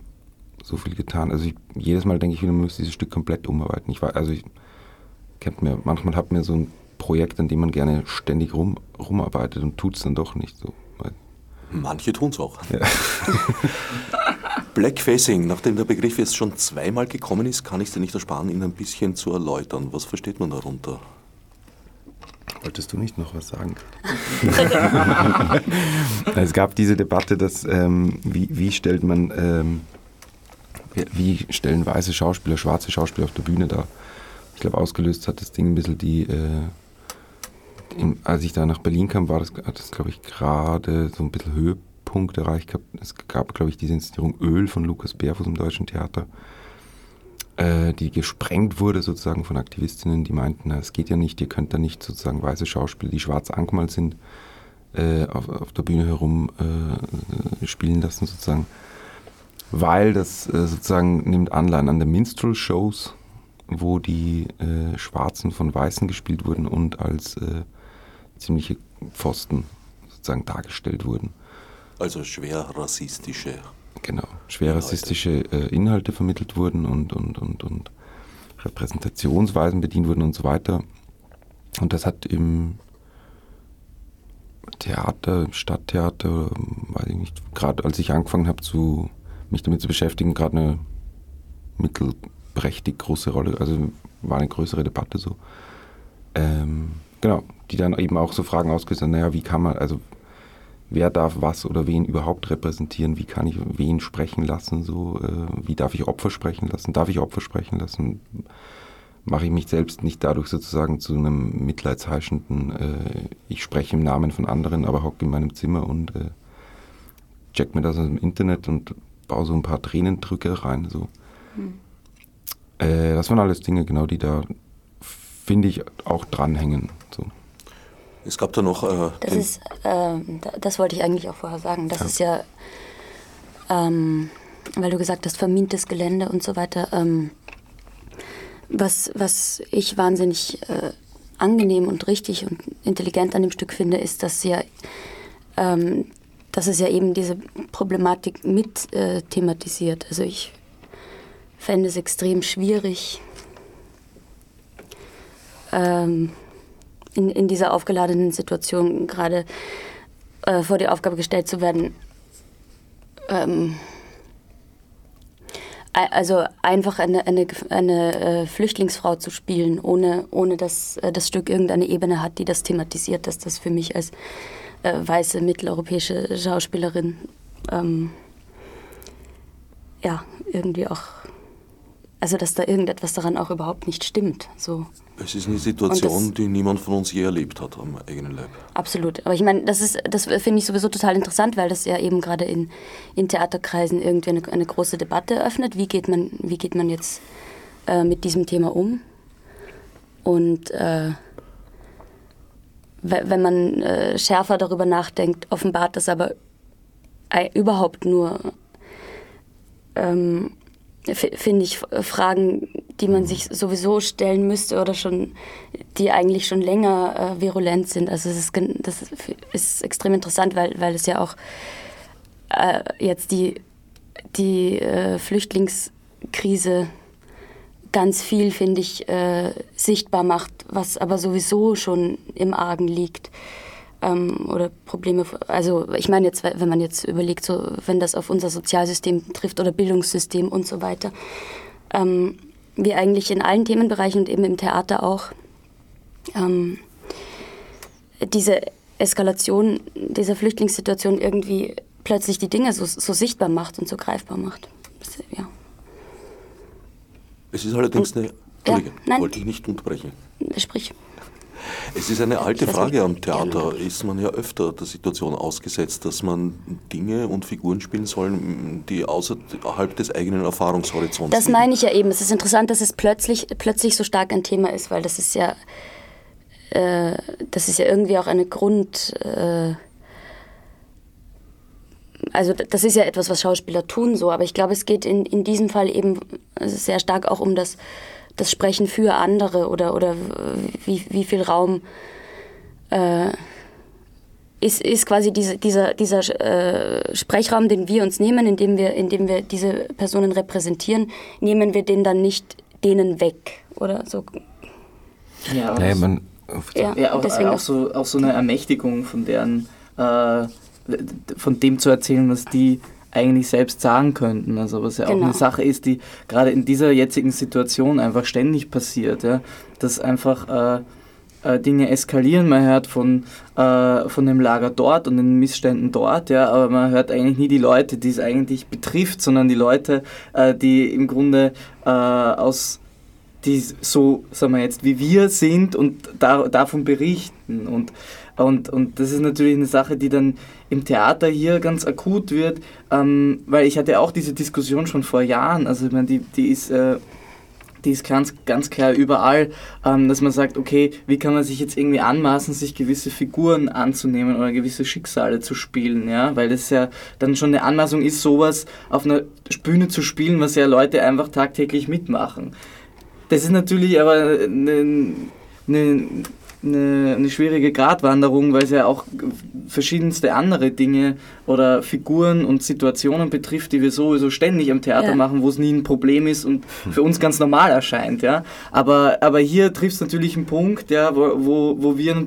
so viel getan. Also ich, jedes Mal denke ich wieder, man müsste dieses Stück komplett umarbeiten. Ich war, also ich kennt mir, manchmal hat mir so ein Projekt, an dem man gerne ständig rum, rumarbeitet und tut es dann doch nicht so. Manche tun es auch. Ja. Blackfacing, nachdem der Begriff jetzt schon zweimal gekommen ist, kann ich es dir nicht ersparen, ihn ein bisschen zu erläutern. Was versteht man darunter? Wolltest du nicht noch was sagen? es gab diese Debatte, dass ähm, wie, wie, stellt man, ähm, wie stellen weiße Schauspieler schwarze Schauspieler auf der Bühne dar? Ich glaube, ausgelöst hat das Ding ein bisschen die äh, in, als ich da nach Berlin kam, war das, das, glaube ich, gerade so ein bisschen Höhepunkt erreicht gehabt. Es gab, glaube ich, diese Inszenierung Öl von Lukas Bärfuß im Deutschen Theater, äh, die gesprengt wurde sozusagen von Aktivistinnen, die meinten, es geht ja nicht, ihr könnt da nicht sozusagen weiße Schauspieler, die schwarz angemalt sind, äh, auf, auf, der Bühne herum äh, spielen lassen sozusagen. Weil das äh, sozusagen nimmt Anleihen an der Minstrel-Shows, wo die äh, Schwarzen von Weißen gespielt wurden und als äh, ziemliche Pfosten sozusagen dargestellt wurden. Also schwer rassistische. Genau, schwer Inhalte. rassistische äh, Inhalte vermittelt wurden und, und, und, und Repräsentationsweisen bedient wurden und so weiter. Und das hat im Theater, im Stadttheater, weiß ich nicht, gerade als ich angefangen habe, zu, mich damit zu beschäftigen, gerade eine mittelprächtig große Rolle, also war eine größere Debatte so. Ähm, genau, die dann eben auch so Fragen haben, naja, wie kann man, also wer darf was oder wen überhaupt repräsentieren, wie kann ich wen sprechen lassen, so, äh, wie darf ich Opfer sprechen lassen, darf ich Opfer sprechen lassen, mache ich mich selbst nicht dadurch sozusagen zu einem mitleidsheischenden, äh, ich spreche im Namen von anderen, aber hocke in meinem Zimmer und äh, check mir das aus dem Internet und baue so ein paar Tränendrücke rein, so. Hm. Äh, das waren alles Dinge, genau, die da, finde ich, auch dranhängen, so. Es gab da noch. Äh, das ist, äh, das wollte ich eigentlich auch vorher sagen. Das ja. ist ja, ähm, weil du gesagt hast, vermintes Gelände und so weiter. Ähm, was, was ich wahnsinnig äh, angenehm und richtig und intelligent an dem Stück finde, ist, dass ja, ähm, dass es ja eben diese Problematik mit äh, thematisiert. Also ich fände es extrem schwierig. Ähm, in, in dieser aufgeladenen Situation gerade äh, vor die Aufgabe gestellt zu werden, ähm, also einfach eine, eine, eine äh, Flüchtlingsfrau zu spielen, ohne, ohne dass äh, das Stück irgendeine Ebene hat, die das thematisiert, dass das für mich als äh, weiße mitteleuropäische Schauspielerin ähm, ja irgendwie auch also dass da irgendetwas daran auch überhaupt nicht stimmt. So. Es ist eine Situation, das, die niemand von uns je erlebt hat am eigenen Leib. Absolut. Aber ich meine, das, ist, das finde ich sowieso total interessant, weil das ja eben gerade in, in Theaterkreisen irgendwie eine, eine große Debatte eröffnet. Wie geht man, wie geht man jetzt äh, mit diesem Thema um? Und äh, wenn man äh, schärfer darüber nachdenkt, offenbart das aber überhaupt nur ähm, finde ich, Fragen die man sich sowieso stellen müsste oder schon, die eigentlich schon länger äh, virulent sind. Also es ist, das ist extrem interessant, weil, weil es ja auch äh, jetzt die, die äh, Flüchtlingskrise ganz viel, finde ich, äh, sichtbar macht, was aber sowieso schon im Argen liegt. Ähm, oder Probleme, also ich meine jetzt, wenn man jetzt überlegt, so, wenn das auf unser Sozialsystem trifft oder Bildungssystem und so weiter, ähm, wie eigentlich in allen Themenbereichen und eben im Theater auch, ähm, diese Eskalation dieser Flüchtlingssituation irgendwie plötzlich die Dinge so, so sichtbar macht und so greifbar macht. Das, ja. Es ist allerdings eine. Entschuldige, ja, wollte ich nicht unterbrechen. Sprich. Es ist eine alte Frage am Theater. Ist man ja öfter der Situation ausgesetzt, dass man Dinge und Figuren spielen soll, die außerhalb des eigenen Erfahrungshorizonts Das meine ich ja eben. Es ist interessant, dass es plötzlich, plötzlich so stark ein Thema ist, weil das ist ja, äh, das ist ja irgendwie auch eine Grund. Äh, also das ist ja etwas, was Schauspieler tun so, aber ich glaube, es geht in, in diesem Fall eben sehr stark auch um das, das Sprechen für andere oder, oder wie, wie viel Raum äh, ist, ist quasi diese, dieser, dieser äh, Sprechraum, den wir uns nehmen, indem wir, indem wir diese Personen repräsentieren, nehmen wir den dann nicht denen weg oder so. Ja, nee, man, ja, ja auch, auch, so, auch so eine Ermächtigung von deren äh, von dem zu erzählen, was die eigentlich selbst sagen könnten. Also was ja genau. auch eine genau. Sache ist, die gerade in dieser jetzigen Situation einfach ständig passiert, ja? dass einfach äh, äh, Dinge eskalieren. Man hört von, äh, von dem Lager dort und den Missständen dort, ja, aber man hört eigentlich nie die Leute, die es eigentlich betrifft, sondern die Leute, äh, die im Grunde äh, aus die so, sagen wir jetzt, wie wir sind und da, davon berichten. Und und, und das ist natürlich eine Sache, die dann im Theater hier ganz akut wird, ähm, weil ich hatte auch diese Diskussion schon vor Jahren, also ich meine, die, die ist... Äh, die ist ganz, ganz klar überall, ähm, dass man sagt, okay, wie kann man sich jetzt irgendwie anmaßen, sich gewisse Figuren anzunehmen oder gewisse Schicksale zu spielen, ja, weil das ja dann schon eine Anmaßung ist, sowas auf einer Bühne zu spielen, was ja Leute einfach tagtäglich mitmachen. Das ist natürlich aber eine, eine eine, eine schwierige Gratwanderung, weil es ja auch verschiedenste andere Dinge oder Figuren und Situationen betrifft, die wir sowieso ständig im Theater ja. machen, wo es nie ein Problem ist und für uns ganz normal erscheint. Ja? Aber, aber hier trifft es natürlich einen Punkt, ja, wo, wo, wo, wir, äh,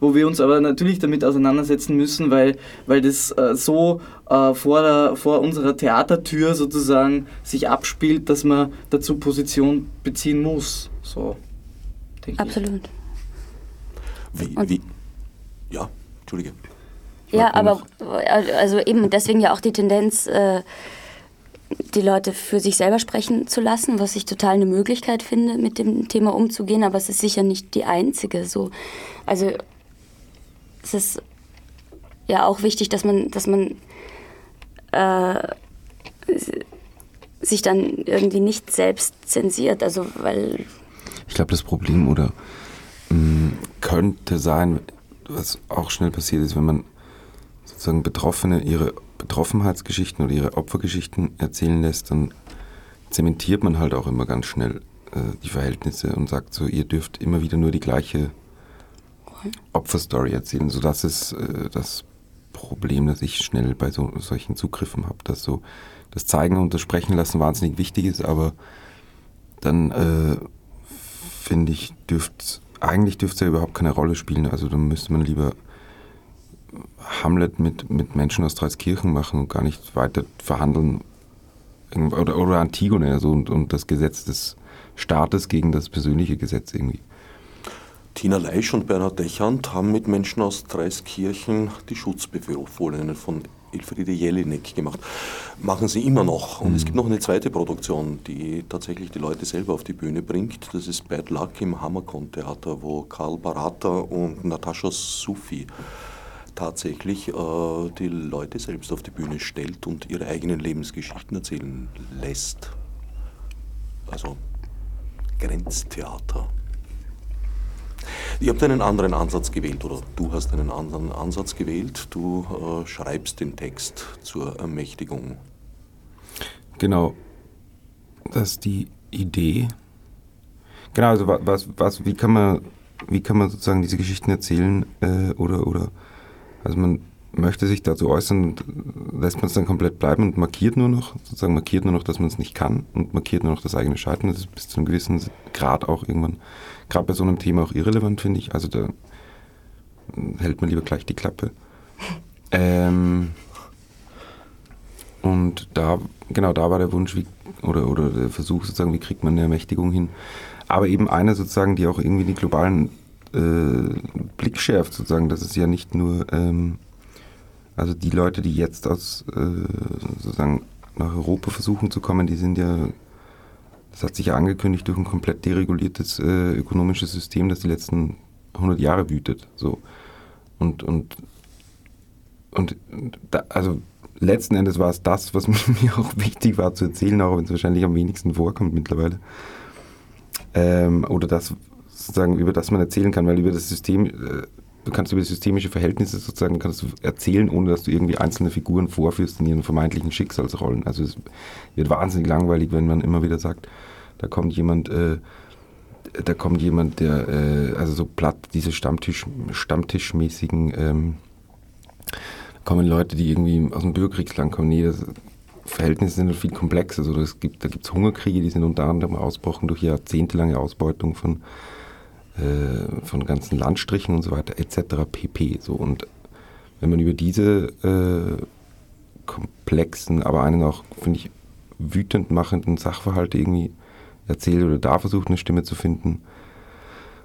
wo wir uns aber natürlich damit auseinandersetzen müssen, weil, weil das äh, so äh, vor, der, vor unserer Theatertür sozusagen sich abspielt, dass man dazu Position beziehen muss. So, Absolut. Ich. Wie, wie, ja, Entschuldige. Ja, aber also eben deswegen ja auch die Tendenz, äh, die Leute für sich selber sprechen zu lassen, was ich total eine Möglichkeit finde, mit dem Thema umzugehen, aber es ist sicher nicht die einzige. So. Also es ist ja auch wichtig, dass man, dass man äh, sich dann irgendwie nicht selbst zensiert. Also weil ich glaube, das Problem oder könnte sein, was auch schnell passiert ist, wenn man sozusagen Betroffene ihre Betroffenheitsgeschichten oder ihre Opfergeschichten erzählen lässt, dann zementiert man halt auch immer ganz schnell äh, die Verhältnisse und sagt so, ihr dürft immer wieder nur die gleiche Opferstory erzählen. So das ist äh, das Problem, das ich schnell bei so, solchen Zugriffen habe, dass so das Zeigen und das Sprechen lassen wahnsinnig wichtig ist, aber dann äh, finde ich, dürft eigentlich dürfte es ja überhaupt keine Rolle spielen. Also dann müsste man lieber Hamlet mit, mit Menschen aus Dreiskirchen machen und gar nicht weiter verhandeln. Oder, oder Antigone also, und, und das Gesetz des Staates gegen das persönliche Gesetz irgendwie. Tina Leisch und Bernhard Dechand haben mit Menschen aus Dreiskirchen die Schutzbefohlenen von Elfriede Jelinek gemacht. Machen sie immer noch. Und mhm. es gibt noch eine zweite Produktion, die tatsächlich die Leute selber auf die Bühne bringt. Das ist Bad Luck im Hammerkon-Theater, wo Karl Barata und Natascha Sufi tatsächlich äh, die Leute selbst auf die Bühne stellt und ihre eigenen Lebensgeschichten erzählen lässt. Also Grenztheater. Ihr habt einen anderen Ansatz gewählt oder du hast einen anderen Ansatz gewählt. Du äh, schreibst den Text zur Ermächtigung. Genau. Dass die Idee. Genau, also was, was, wie kann man, wie kann man sozusagen diese Geschichten erzählen äh, oder, oder, also man möchte sich dazu äußern und lässt man es dann komplett bleiben und markiert nur noch, sozusagen markiert nur noch, dass man es nicht kann und markiert nur noch das eigene Scheitern. Das ist bis zu einem gewissen Grad auch irgendwann, gerade bei so einem Thema auch irrelevant, finde ich. Also da hält man lieber gleich die Klappe. Ähm, und da, genau, da war der Wunsch, wie, oder, oder der Versuch sozusagen, wie kriegt man eine Ermächtigung hin. Aber eben eine sozusagen, die auch irgendwie den globalen äh, Blick schärft, sozusagen, dass es ja nicht nur, ähm, also die Leute, die jetzt aus, äh, sozusagen nach Europa versuchen zu kommen, die sind ja, das hat sich ja angekündigt durch ein komplett dereguliertes äh, ökonomisches System, das die letzten 100 Jahre wütet. So. Und, und, und da, also letzten Endes war es das, was mir auch wichtig war zu erzählen, auch wenn es wahrscheinlich am wenigsten vorkommt mittlerweile. Ähm, oder das sozusagen, über das man erzählen kann, weil über das System, äh, du kannst über systemische Verhältnisse sozusagen kannst du erzählen, ohne dass du irgendwie einzelne Figuren vorführst in ihren vermeintlichen Schicksalsrollen. Also es wird wahnsinnig langweilig, wenn man immer wieder sagt, da kommt jemand, äh, da kommt jemand, der, äh, also so platt, diese Stammtisch, Stammtischmäßigen ähm, kommen Leute, die irgendwie aus dem Bürgerkriegsland kommen. Nee, das Verhältnisse sind viel komplexer. Also das gibt, da gibt es Hungerkriege, die sind unter anderem ausbrochen durch jahrzehntelange Ausbeutung von, äh, von ganzen Landstrichen und so weiter, etc. pp. So. Und wenn man über diese äh, komplexen, aber einen auch, finde ich, wütend machenden Sachverhalte irgendwie erzählt oder da versucht, eine Stimme zu finden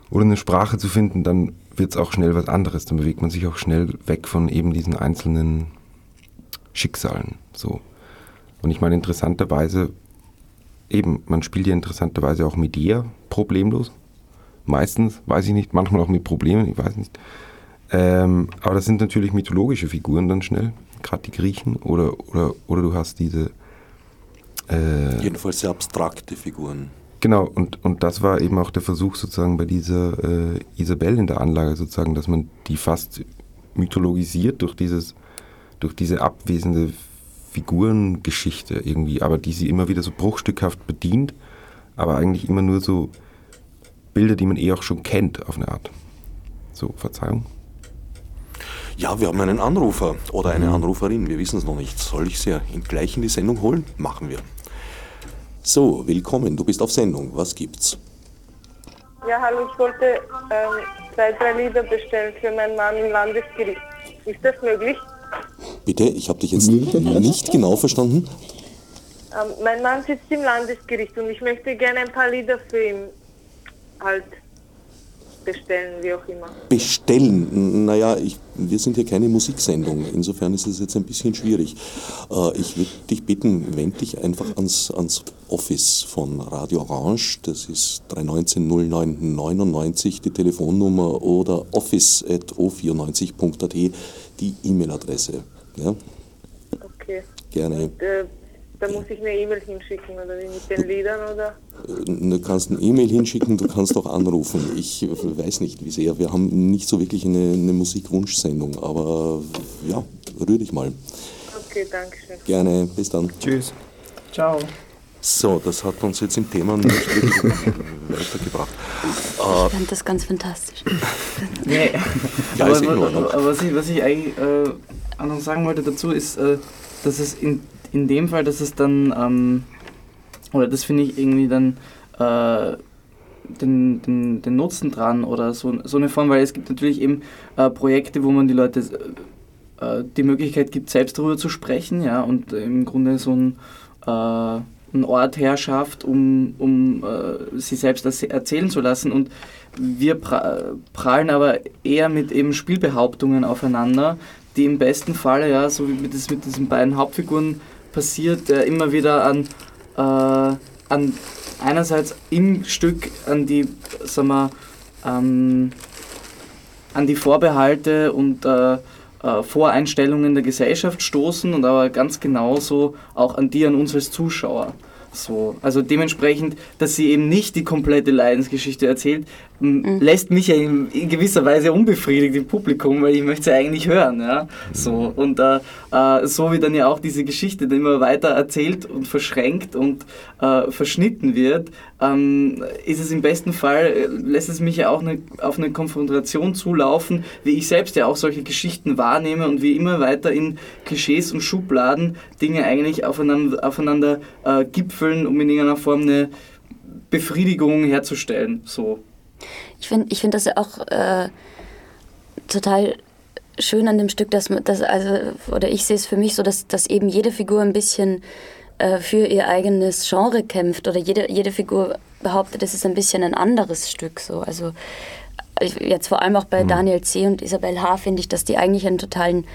oder eine Sprache zu finden, dann wird es auch schnell was anderes. Dann bewegt man sich auch schnell weg von eben diesen einzelnen Schicksalen. So. Und ich meine, interessanterweise, eben, man spielt ja interessanterweise auch mit ihr problemlos. Meistens, weiß ich nicht, manchmal auch mit Problemen, ich weiß nicht. Ähm, aber das sind natürlich mythologische Figuren dann schnell, gerade die Griechen. Oder, oder, oder du hast diese. Äh, Jedenfalls sehr abstrakte Figuren. Genau, und, und das war eben auch der Versuch sozusagen bei dieser äh, Isabel in der Anlage sozusagen, dass man die fast mythologisiert durch dieses, durch diese abwesende Figurengeschichte irgendwie, aber die sie immer wieder so bruchstückhaft bedient, aber eigentlich immer nur so Bilder, die man eh auch schon kennt auf eine Art. So, Verzeihung. Ja, wir haben einen Anrufer oder eine mhm. Anruferin, wir wissen es noch nicht. Soll ich sie gleich in die Sendung holen? Machen wir. So, willkommen, du bist auf Sendung. Was gibt's? Ja, hallo, ich wollte ähm, zwei, drei Lieder bestellen für meinen Mann im Landesgericht. Ist das möglich? Bitte, ich habe dich jetzt nicht genau verstanden. Ähm, mein Mann sitzt im Landesgericht und ich möchte gerne ein paar Lieder für ihn halt bestellen, wie auch immer. Bestellen? Naja, ich, wir sind hier keine Musiksendung. Insofern ist es jetzt ein bisschen schwierig. Äh, ich würde dich bitten, wend dich einfach ans, ans Office von Radio Orange. Das ist 319 0999 die Telefonnummer oder office.o94.at die E-Mail-Adresse. Ja? Okay. Gerne. Und, äh, da muss ich eine E-Mail hinschicken oder mit den Liedern oder? Du kannst eine E-Mail hinschicken, du kannst auch anrufen. Ich weiß nicht, wie sehr. Wir haben nicht so wirklich eine, eine Musikwunschsendung, aber ja, rühr dich mal. Okay, danke schön. Gerne, bis dann. Tschüss. Ciao. So, das hat uns jetzt im Thema nicht wirklich weitergebracht. Ich fand das ganz fantastisch. nee. ja, aber, aber, aber was, ich, was ich eigentlich äh, noch sagen wollte dazu ist, äh, dass es in in dem Fall, dass es dann, ähm, oder das finde ich irgendwie dann äh, den, den, den Nutzen dran oder so, so eine Form, weil es gibt natürlich eben äh, Projekte, wo man die Leute äh, die Möglichkeit gibt, selbst darüber zu sprechen, ja, und im Grunde so ein, äh, ein Ort herschafft, um, um äh, sie selbst erzählen zu lassen. Und wir prallen aber eher mit eben Spielbehauptungen aufeinander, die im besten Falle, ja, so wie das mit diesen beiden Hauptfiguren passiert, der immer wieder an, äh, an einerseits im Stück an die, sagen wir, ähm, an die Vorbehalte und äh, äh, Voreinstellungen der Gesellschaft stoßen und aber ganz genauso auch an die an uns als Zuschauer. So, also dementsprechend, dass sie eben nicht die komplette Leidensgeschichte erzählt, mhm. lässt mich ja in, in, gewisser Weise unbefriedigt im Publikum, weil ich möchte sie eigentlich hören. Ja? So, und äh, äh, so wie dann ja auch diese Geschichte dann immer weiter erzählt und verschränkt und äh, verschnitten wird, ähm, ist es im besten Fall, äh, lässt es mich ja auch eine, auf eine Konfrontation zulaufen, wie ich selbst ja auch solche Geschichten wahrnehme und wie immer weiter in Klischees und Schubladen Dinge eigentlich aufeinander, aufeinander äh, gipfeln, um in irgendeiner Form eine Befriedigung herzustellen. So. Ich finde ich find das ja auch äh, total schön an dem Stück, dass man, dass, also, oder ich sehe es für mich so, dass, dass eben jede Figur ein bisschen äh, für ihr eigenes Genre kämpft oder jede, jede Figur behauptet, es ist ein bisschen ein anderes Stück. So. Also jetzt vor allem auch bei mhm. Daniel C. und Isabel H. finde ich, dass die eigentlich einen totalen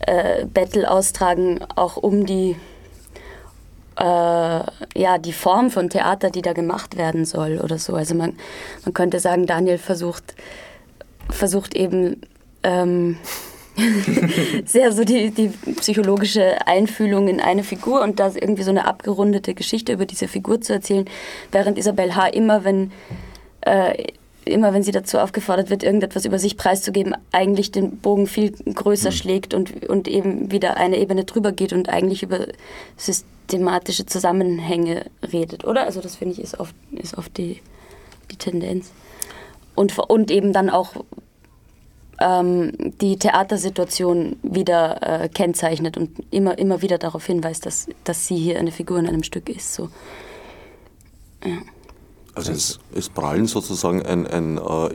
äh, Battle austragen, auch um die äh, ja, die Form von Theater, die da gemacht werden soll oder so. Also man, man könnte sagen, Daniel versucht, versucht eben ähm, sehr so die, die psychologische Einfühlung in eine Figur und da irgendwie so eine abgerundete Geschichte über diese Figur zu erzählen, während Isabel H. immer, wenn äh, immer wenn sie dazu aufgefordert wird, irgendetwas über sich preiszugeben, eigentlich den Bogen viel größer mhm. schlägt und, und eben wieder eine Ebene drüber geht und eigentlich über systematische Zusammenhänge redet, oder? Also das finde ich ist oft, ist oft die, die Tendenz. Und, und eben dann auch ähm, die Theatersituation wieder äh, kennzeichnet und immer, immer wieder darauf hinweist, dass, dass sie hier eine Figur in einem Stück ist. So. Ja. Also es, es prallen sozusagen ein, ein uh,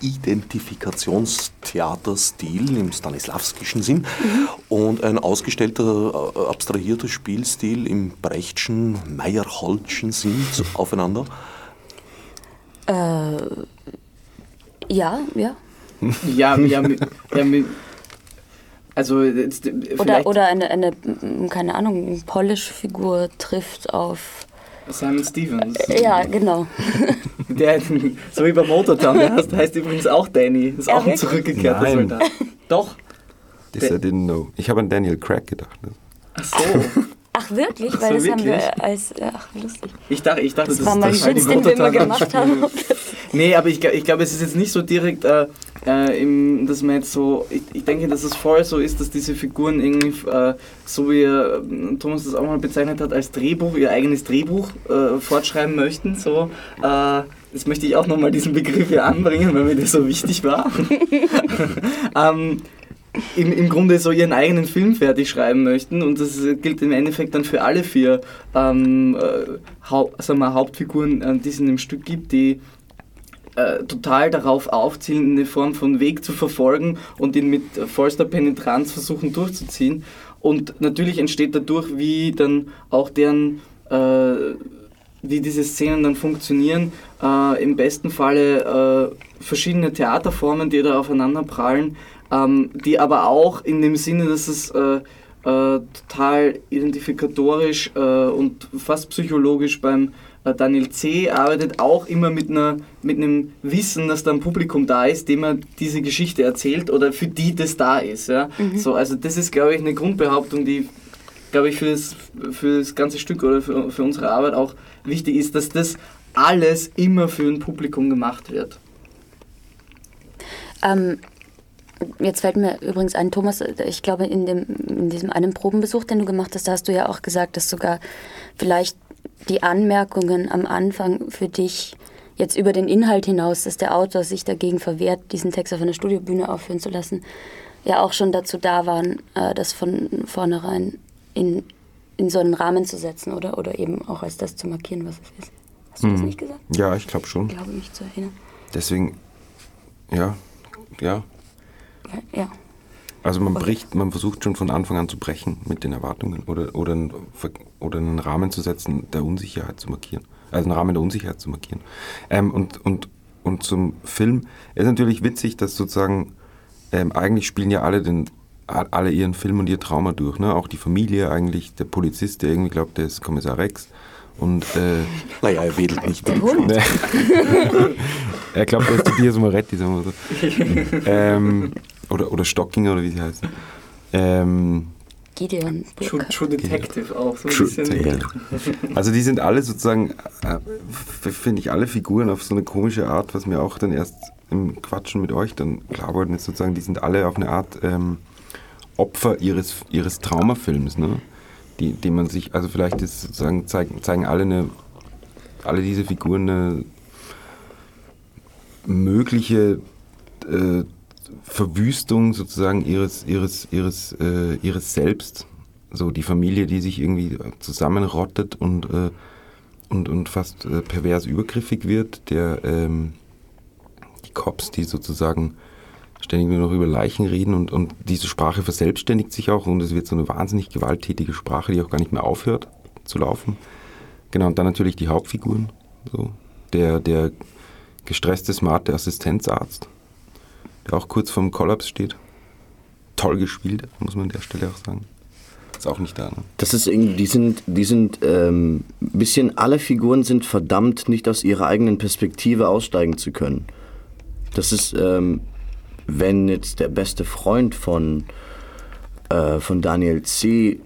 Identifikationstheaterstil im Stanislavskischen Sinn mhm. und ein ausgestellter, uh, abstrahierter Spielstil im Brechtschen, Meyerholdschen Sinn aufeinander? Äh, ja, ja. Ja, ja, ja also oder, oder eine, eine, keine Ahnung, Polish-Figur trifft auf Simon Stevens. Ja, genau. Der, so wie bei Motortown, der heißt, heißt übrigens auch Danny. Ist auch ein zurückgekehrter Nein. Soldat. Doch. This I didn't know. Ich habe an Daniel Craig gedacht. Ne? Ach so. Ach wirklich? Weil so, das wirklich? haben wir als. Ach, lustig. Ich dachte, ich dachte das, das war mein Witz, den wir immer gemacht haben. nee, aber ich, ich glaube, es ist jetzt nicht so direkt, äh, äh, im, dass man jetzt so. Ich, ich, denke, dass es voll so ist, dass diese Figuren irgendwie, äh, so wie äh, Thomas das auch mal bezeichnet hat, als Drehbuch, ihr eigenes Drehbuch äh, fortschreiben möchten. So. Jetzt möchte ich auch nochmal diesen Begriff hier anbringen, weil mir der so wichtig war. ähm, im, im Grunde so ihren eigenen Film fertig schreiben möchten und das gilt im Endeffekt dann für alle vier ähm, äh, Haupt, sagen wir, Hauptfiguren, äh, die es in dem Stück gibt, die äh, total darauf aufzielen, eine Form von Weg zu verfolgen und ihn mit vollster Penetranz versuchen durchzuziehen. Und natürlich entsteht dadurch, wie dann auch deren, äh, wie diese Szenen dann funktionieren, äh, im besten Falle äh, verschiedene Theaterformen, die da aufeinander prallen, ähm, die aber auch in dem Sinne, dass es äh, äh, total identifikatorisch und fast psychologisch beim Daniel C. arbeitet, auch immer mit, einer, mit einem Wissen, dass da ein Publikum da ist, dem er diese Geschichte erzählt oder für die das da ist. Ja? Mhm. So, also das ist, glaube ich, eine Grundbehauptung, die glaube ich, für das, für das ganze Stück oder für, für unsere Arbeit auch wichtig ist, dass das alles immer für ein Publikum gemacht wird. Ähm, Jetzt fällt mir übrigens ein, Thomas, ich glaube, in, dem, in diesem einen Probenbesuch, den du gemacht hast, da hast du ja auch gesagt, dass sogar vielleicht die Anmerkungen am Anfang für dich jetzt über den Inhalt hinaus, dass der Autor sich dagegen verwehrt, diesen Text auf einer Studiobühne aufführen zu lassen, ja auch schon dazu da waren, äh, das von vornherein in, in so einen Rahmen zu setzen, oder? Oder eben auch als das zu markieren, was es ist. Hast du mhm. das nicht gesagt? Ja, ich glaube schon. Ich glaube mich zu erinnern. Deswegen, ja, ja, ja. Also man bricht, man versucht schon von Anfang an zu brechen mit den Erwartungen oder, oder, oder einen Rahmen zu setzen, der Unsicherheit zu markieren. Also einen Rahmen der Unsicherheit zu markieren. Ähm, und, und, und zum Film ist natürlich witzig, dass sozusagen ähm, eigentlich spielen ja alle den alle ihren Film und ihr Trauma durch, ne? Auch die Familie eigentlich, der Polizist, der irgendwie glaubt, der ist Kommissar Rex. Und, äh, naja, er wedelt nicht der Hund. Ne? er glaubt, er ist Tobias Moretti, sagen wir so. ähm, oder, oder Stockinger oder wie sie heißen. Ähm, Gideon. True. True Detective auch. So ein True, bisschen. ja. Also die sind alle sozusagen, äh, finde ich, alle Figuren auf so eine komische Art, was mir auch dann erst im Quatschen mit euch dann klar geworden ist, sozusagen, die sind alle auf eine Art ähm, Opfer ihres, ihres Traumafilms, ne? Die, die man sich, also vielleicht ist sozusagen, zeigen, zeigen alle eine, alle diese Figuren eine mögliche äh, Verwüstung sozusagen ihres, ihres, ihres, äh, ihres Selbst. So die Familie, die sich irgendwie zusammenrottet und, äh, und, und fast äh, pervers übergriffig wird. Der, ähm, die Cops, die sozusagen ständig nur noch über Leichen reden und, und diese Sprache verselbstständigt sich auch und es wird so eine wahnsinnig gewalttätige Sprache, die auch gar nicht mehr aufhört zu laufen. Genau, und dann natürlich die Hauptfiguren. So. Der, der gestresste, smarte Assistenzarzt, der auch kurz vorm Kollaps steht. Toll gespielt, muss man an der Stelle auch sagen. Ist auch nicht da. Ne? Das ist irgendwie, die sind, die sind ähm, bisschen, alle Figuren sind verdammt, nicht aus ihrer eigenen Perspektive aussteigen zu können. Das ist, ähm, wenn jetzt der beste Freund von, äh, von Daniel C.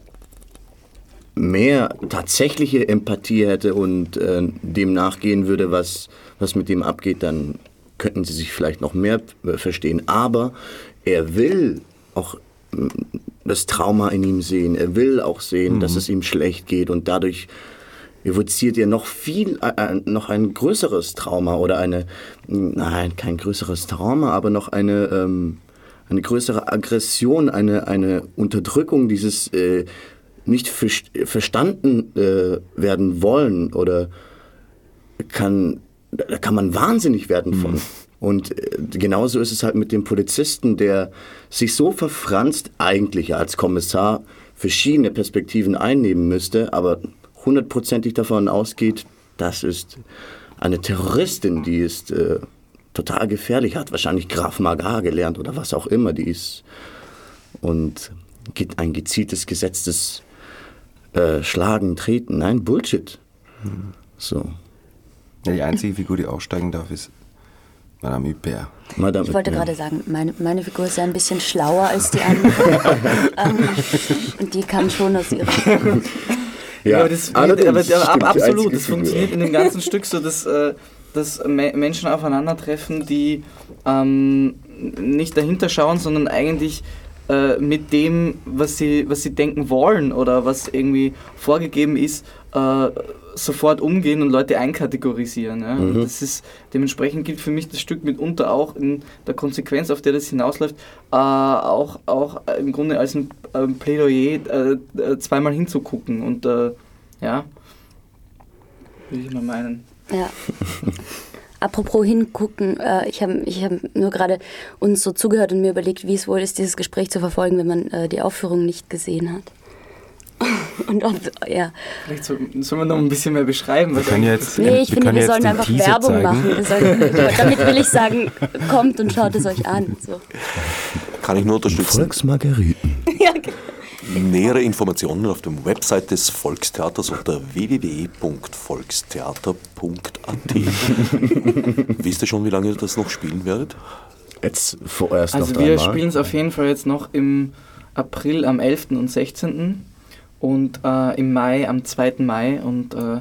mehr tatsächliche Empathie hätte und äh, dem nachgehen würde, was, was mit dem abgeht, dann könnten sie sich vielleicht noch mehr äh, verstehen. Aber er will auch mm, das Trauma in ihm sehen. Er will auch sehen, dass es ihm schlecht geht und dadurch evoziert er noch viel, äh, äh, noch ein größeres Trauma oder eine, nein, kein größeres Trauma, aber noch eine, ähm, eine größere Aggression, eine, eine Unterdrückung dieses äh, nicht ver- verstanden äh, werden wollen oder kann, da kann man wahnsinnig werden von. Und äh, genauso ist es halt mit dem Polizisten, der sich so verfranst, eigentlich als Kommissar verschiedene Perspektiven einnehmen müsste, aber hundertprozentig davon ausgeht, das ist eine Terroristin, die ist äh, total gefährlich, hat wahrscheinlich Graf Maga gelernt oder was auch immer, die ist und geht ein gezieltes, gesetztes äh, Schlagen, Treten, nein, Bullshit. So. Ja, die einzige Figur, die aussteigen darf, ist Madame Huppert. Madame Ich wollte gerade sagen, meine, meine Figur ist ja ein bisschen schlauer als die andere. ähm, und die kann schon aus ihrer. Ja, aber, das, aber, allerdings aber, absolut, das Figur. funktioniert in dem ganzen Stück so, dass, äh, dass Me Menschen aufeinandertreffen, die ähm, nicht dahinter schauen, sondern eigentlich äh, mit dem, was sie, was sie denken wollen oder was irgendwie vorgegeben ist, äh, sofort umgehen und Leute einkategorisieren. Ja? Und Das ist, dementsprechend gilt für mich das Stück mitunter auch in der Konsequenz, auf der das hinausläuft, äh, auch, auch im Grunde als ein ähm, Plädoyer äh, äh, zweimal hinzugucken und äh, ja, will ich mal meinen. Ja. Apropos hingucken, äh, ich habe ich hab nur gerade uns so zugehört und mir überlegt, wie es wohl ist, dieses Gespräch zu verfolgen, wenn man äh, die Aufführung nicht gesehen hat. und ob, ja. Vielleicht so, sollen wir noch ein bisschen mehr beschreiben, was Wir können jetzt, Nee, ich wir finde, können wir sollen einfach Teaser Werbung zeigen. machen. Wir sollen, damit will ich sagen, kommt und schaut es euch an. So. Kann ich nur unterstützen. Volksmargeriten. Ja, genau. Nähere Informationen auf dem Website des Volkstheaters unter www.volkstheater.at. Wisst ihr schon, wie lange ihr das noch spielen werdet? Jetzt vorerst Also noch wir dreimal. spielen es auf jeden Fall jetzt noch im April am 11. und 16. und äh, im Mai am 2. Mai und äh,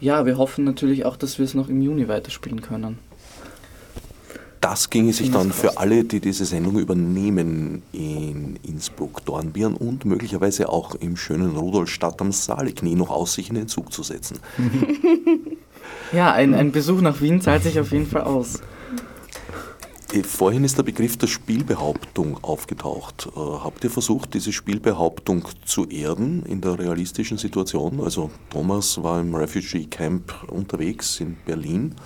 ja, wir hoffen natürlich auch, dass wir es noch im Juni weiterspielen können. Das ginge sich dann für alle, die diese Sendung übernehmen, in Innsbruck, Dornbirn und möglicherweise auch im schönen Rudolstadt am Saaleknie noch aus, sich in den Zug zu setzen. Ja, ein, ein Besuch nach Wien zahlt sich auf jeden Fall aus. Vorhin ist der Begriff der Spielbehauptung aufgetaucht. Äh, Habt ihr versucht, diese Spielbehauptung zu erden in der realistischen Situation? Also Thomas war im Refugee Camp unterwegs in Berlin.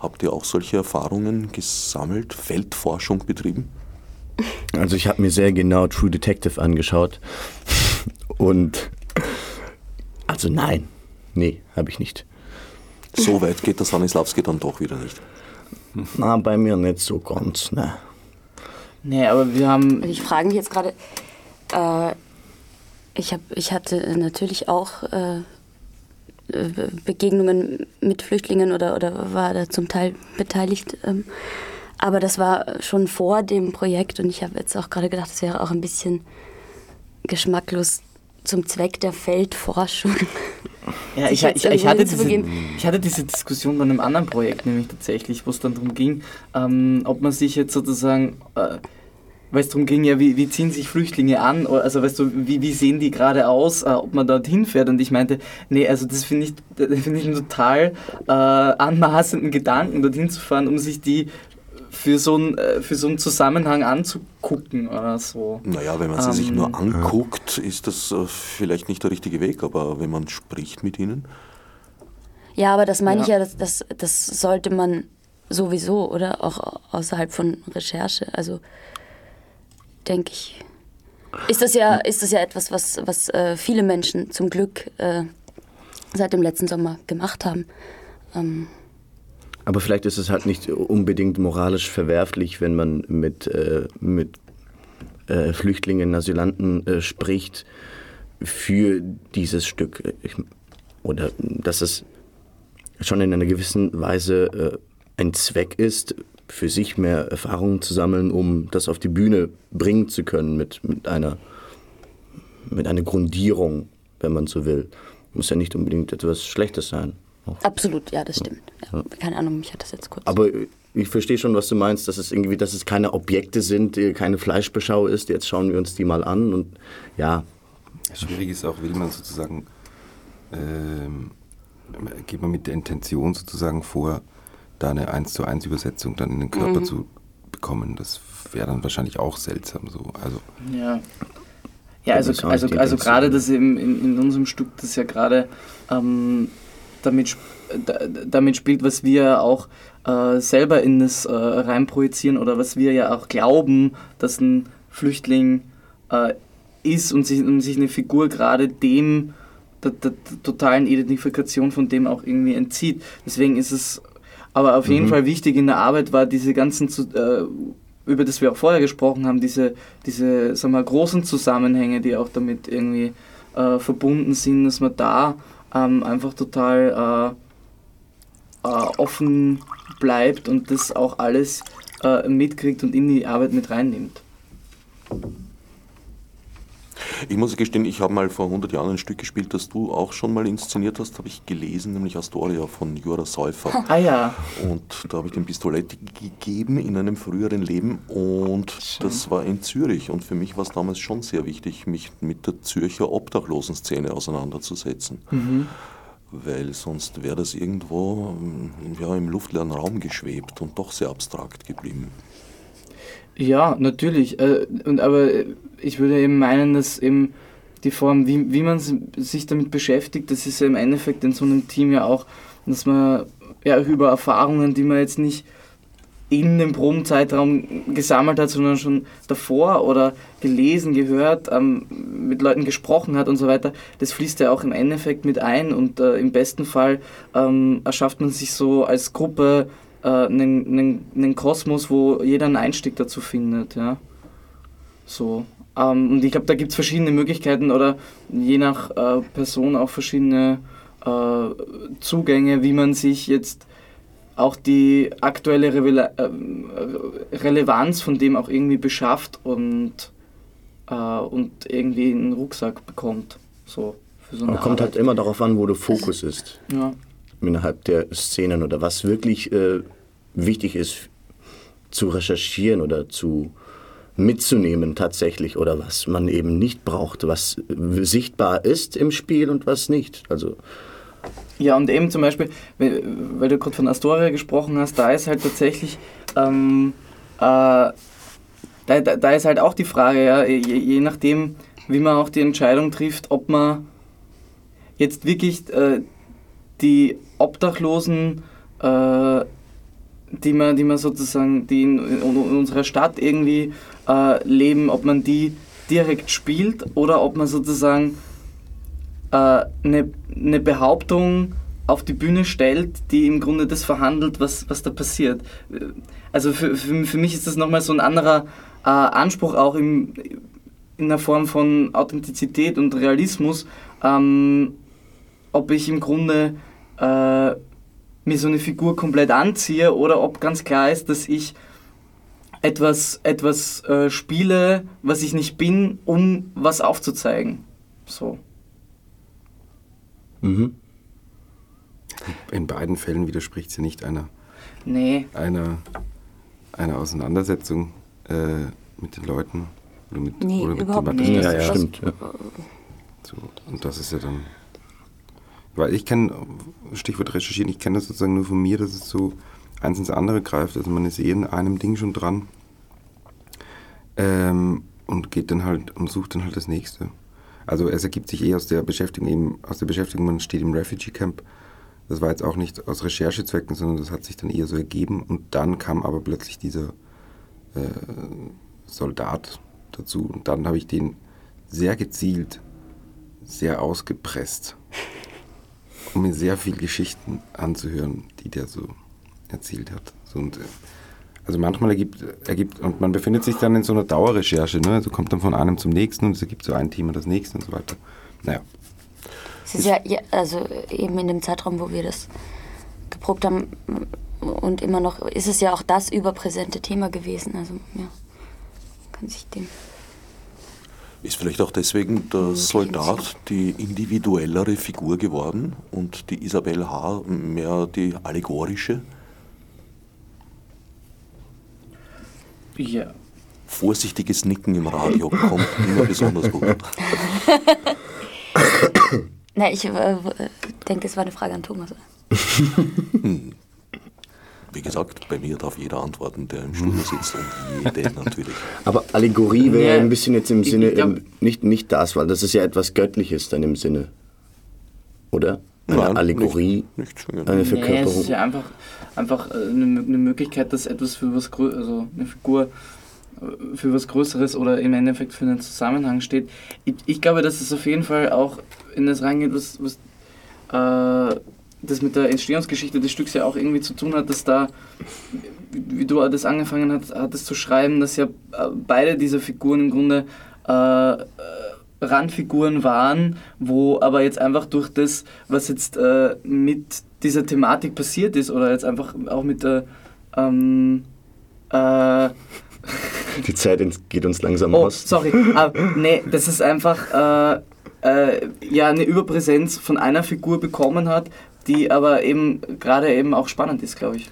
Habt ihr auch solche Erfahrungen gesammelt, Feldforschung betrieben? Also ich habe mir sehr genau True Detective angeschaut und also nein, nee, habe ich nicht. So weit geht der Stanislavski dann doch wieder nicht. Na, bei mir nicht so ganz, ne. Nee, aber wir haben. Ich frage mich jetzt gerade, äh, ich, hab, ich hatte natürlich auch äh, äh, Begegnungen mit Flüchtlingen oder, oder war da zum Teil beteiligt. Ähm, aber das war schon vor dem Projekt und ich habe jetzt auch gerade gedacht, es wäre auch ein bisschen geschmacklos zum Zweck der Feldforschung. Ja, ich, ich, ich, hatte diese, ich hatte diese Diskussion bei einem anderen Projekt, nämlich tatsächlich, wo es dann darum ging, ähm, ob man sich jetzt sozusagen, äh, weil es darum ging, ja, wie, wie ziehen sich Flüchtlinge an, also weißt du, wie, wie sehen die gerade aus, äh, ob man dorthin fährt. Und ich meinte, nee, also das finde ich, das finde ich einen total äh, anmaßenden Gedanken, dorthin zu fahren, um sich die für so, einen, äh, für so einen Zusammenhang anzugucken oder so. Naja, wenn man sie sich Ähm, nur anguckt, ist das äh, vielleicht nicht der richtige Weg, aber wenn man spricht mit ihnen, Ja, aber das meine ich Ja. ja, das, das, das sollte man sowieso, oder? Auch außerhalb von Recherche. Also denke ich. Ist das ja, ist das ja etwas, was, was äh, viele Menschen zum Glück äh, seit dem letzten Sommer gemacht haben. Ähm, Aber vielleicht ist es halt nicht unbedingt moralisch verwerflich, wenn man mit, äh, mit äh, Flüchtlingen, Asylanten äh, spricht für dieses Stück. Ich, oder dass es schon in einer gewissen Weise äh, ein Zweck ist, für sich mehr Erfahrungen zu sammeln, um das auf die Bühne bringen zu können mit, mit, einer, mit einer Grundierung, wenn man so will. Muss ja nicht unbedingt etwas Schlechtes sein. Auch. absolut, ja, das stimmt. Ja, keine Ahnung, mich hat das jetzt kurz. Aber ich verstehe schon, was du meinst, dass es irgendwie, dass es keine Objekte sind, keine Fleischbeschau ist. Jetzt schauen wir uns die mal an und ja, Schwierig ist auch, will man sozusagen, ähm, geht man mit der Intention sozusagen vor, da eine 1 zu 1 Übersetzung dann in den Körper zu bekommen. Das wäre dann wahrscheinlich auch seltsam so. Also Ja. Ja, also, also, also gerade das im, in, in unserem Stück, das ja gerade ähm, damit, damit spielt, was wir auch äh, selber in das äh, reinprojizieren oder was wir ja auch glauben, dass ein Flüchtling äh, ist und sich, und sich eine Figur gerade dem, der, der, der totalen Identifikation von dem auch irgendwie entzieht. Deswegen ist es aber auf jeden Fall wichtig in der Arbeit war diese ganzen, zu- äh, über das wir auch vorher gesprochen haben, diese, diese sagen wir, großen Zusammenhänge, die auch damit irgendwie äh, verbunden sind, dass man da ähm, einfach total äh, äh, offen bleibt und das auch alles äh, mitkriegt und in die Arbeit mit reinnimmt. Ich muss gestehen, ich habe mal vor 100 Jahren ein Stück gespielt, das du auch schon mal inszeniert hast, habe ich gelesen, nämlich Astoria von Jura Säufer. Ah ja, Und da habe ich den Pistoletti gegeben in einem früheren Leben und das war in Zürich. Und für mich war es damals schon sehr wichtig, mich mit der Zürcher Obdachlosenszene auseinanderzusetzen. Weil sonst wäre das irgendwo ja, im luftleeren Raum geschwebt und doch sehr abstrakt geblieben. Ja, natürlich. Äh, und, aber ich würde eben meinen, dass eben die Form, wie, wie man sich damit beschäftigt, das ist ja im Endeffekt in so einem Team ja auch, dass man ja über Erfahrungen, die man jetzt nicht in dem Probenzeitraum gesammelt hat, sondern schon davor oder gelesen, gehört, ähm, mit Leuten gesprochen hat und so weiter, das fließt ja auch im Endeffekt mit ein und äh, im besten Fall ähm, erschafft man sich so als Gruppe äh, einen, einen, einen Kosmos, wo jeder einen Einstieg dazu findet, ja. So. Ähm, und ich glaube, da gibt es verschiedene Möglichkeiten oder je nach äh, Person auch verschiedene äh, Zugänge, wie man sich jetzt auch die aktuelle Revela ähm, Relevanz von dem auch irgendwie beschafft und, äh, und irgendwie einen Rucksack bekommt. So, so kommt halt Arbeit. immer darauf an, wo der Fokus ist Ja. Innerhalb der Szenen oder was wirklich äh, wichtig ist zu recherchieren oder zu mitzunehmen tatsächlich oder was man eben nicht braucht, was äh, sichtbar ist im Spiel und was nicht. Also Ja, und eben zum Beispiel, weil du gerade von Astoria gesprochen hast, da ist halt tatsächlich, ähm, äh, da, da, da ist halt auch die Frage, ja, je, je nachdem, wie man auch die Entscheidung trifft, ob man jetzt wirklich äh, die Obdachlosen, äh, die man, die man sozusagen, die in, in unserer Stadt irgendwie äh, leben, ob man die direkt spielt oder ob man sozusagen äh, eine, eine Behauptung auf die Bühne stellt, die im Grunde das verhandelt, was, was da passiert. Also für, für, für mich ist das nochmal so ein anderer äh, Anspruch auch im, in der Form von Authentizität und Realismus, ähm, ob ich im Grunde äh, mir so eine Figur komplett anziehe oder ob ganz klar ist, dass ich etwas, etwas äh, spiele, was ich nicht bin, um was aufzuzeigen. So. Mhm. In beiden Fällen widerspricht sie nicht einer, Nee. einer, einer Auseinandersetzung äh, mit den Leuten. Oder mit, Nee, oder mit überhaupt dem nicht. Ja, Das- ja, stimmt. Ja. So, und das ist ja dann. Weil ich kenne, Stichwort recherchieren, ich kenne das sozusagen nur von mir, dass es so eins ins andere greift. Also man ist eh in einem Ding schon dran ähm, und geht dann halt und sucht dann halt das nächste. Also es ergibt sich eh aus der Beschäftigung, eben aus der Beschäftigung, man steht im Refugee Camp. Das war jetzt auch nicht aus Recherchezwecken, sondern das hat sich dann eher so ergeben. Und dann kam aber plötzlich dieser äh, Soldat dazu. Und dann habe ich den sehr gezielt sehr ausgepresst, um mir sehr viel Geschichten anzuhören, die der so erzählt hat. So, und, äh, also manchmal ergibt, ergibt, und man befindet sich dann in so einer Dauerrecherche, ne? also kommt dann von einem zum nächsten und es ergibt so ein Thema das nächste und so weiter. Naja, Es ist ja, also eben in dem Zeitraum, wo wir das geprobt haben und immer noch, ist es ja auch das überpräsente Thema gewesen. Also, ja, kann sich dem. Ist vielleicht auch deswegen der Soldat die individuellere Figur geworden und die Isabel H. mehr die allegorische? Ja. Vorsichtiges Nicken im Radio kommt immer besonders gut. Na, ich äh, denke, es war eine Frage an Thomas. Wie gesagt, bei mir darf jeder antworten, der im Studio sitzt und jede natürlich. Aber Allegorie wäre Ja, ein bisschen jetzt im ich- Sinne, ich glaub- im, nicht, nicht das, weil das ist ja etwas Göttliches dann im Sinne. Oder? Eine Nein, Allegorie, nicht- nicht zwingend. eine Nee, es Verkörperung. ist ja einfach, einfach äh, eine, eine Möglichkeit, dass etwas für was also eine Figur äh, für was Größeres oder im Endeffekt für einen Zusammenhang steht. Ich, ich glaube, dass es auf jeden Fall auch in das reingeht, was, was äh, das mit der Entstehungsgeschichte des Stücks ja auch irgendwie zu tun hat, dass da, wie du das angefangen hast, hattest zu schreiben, dass ja äh, beide dieser Figuren im Grunde äh, äh, Randfiguren waren, wo aber jetzt einfach durch das, was jetzt äh, mit dieser Thematik passiert ist oder jetzt einfach auch mit der ähm, äh, Die Zeit geht uns langsam Oh, aus. sorry. Aber nee, das ist einfach äh, äh, ja eine Überpräsenz von einer Figur bekommen hat, die aber eben gerade eben auch spannend ist, glaube ich.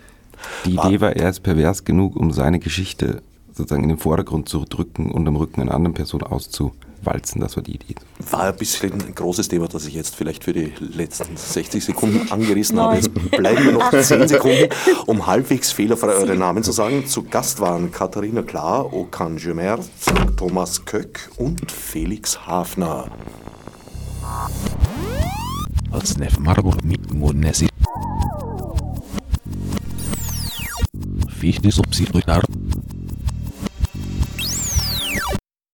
die Idee war, er ist pervers genug, um seine Geschichte sozusagen in den Vordergrund zu drücken und am Rücken einer anderen Person auszuwalzen. Das war die Idee. War ein bisschen ein großes Thema, das ich jetzt vielleicht für die letzten 60 Sekunden angerissen habe. Jetzt bleiben mir noch 10 Sekunden, um halbwegs fehlerfrei eure Namen zu sagen. Zu Gast waren Katharina Klar, Okan Gemert, Thomas Köck und Felix Hafner. Als nef Margot mit Monesi. Fichte subsidiar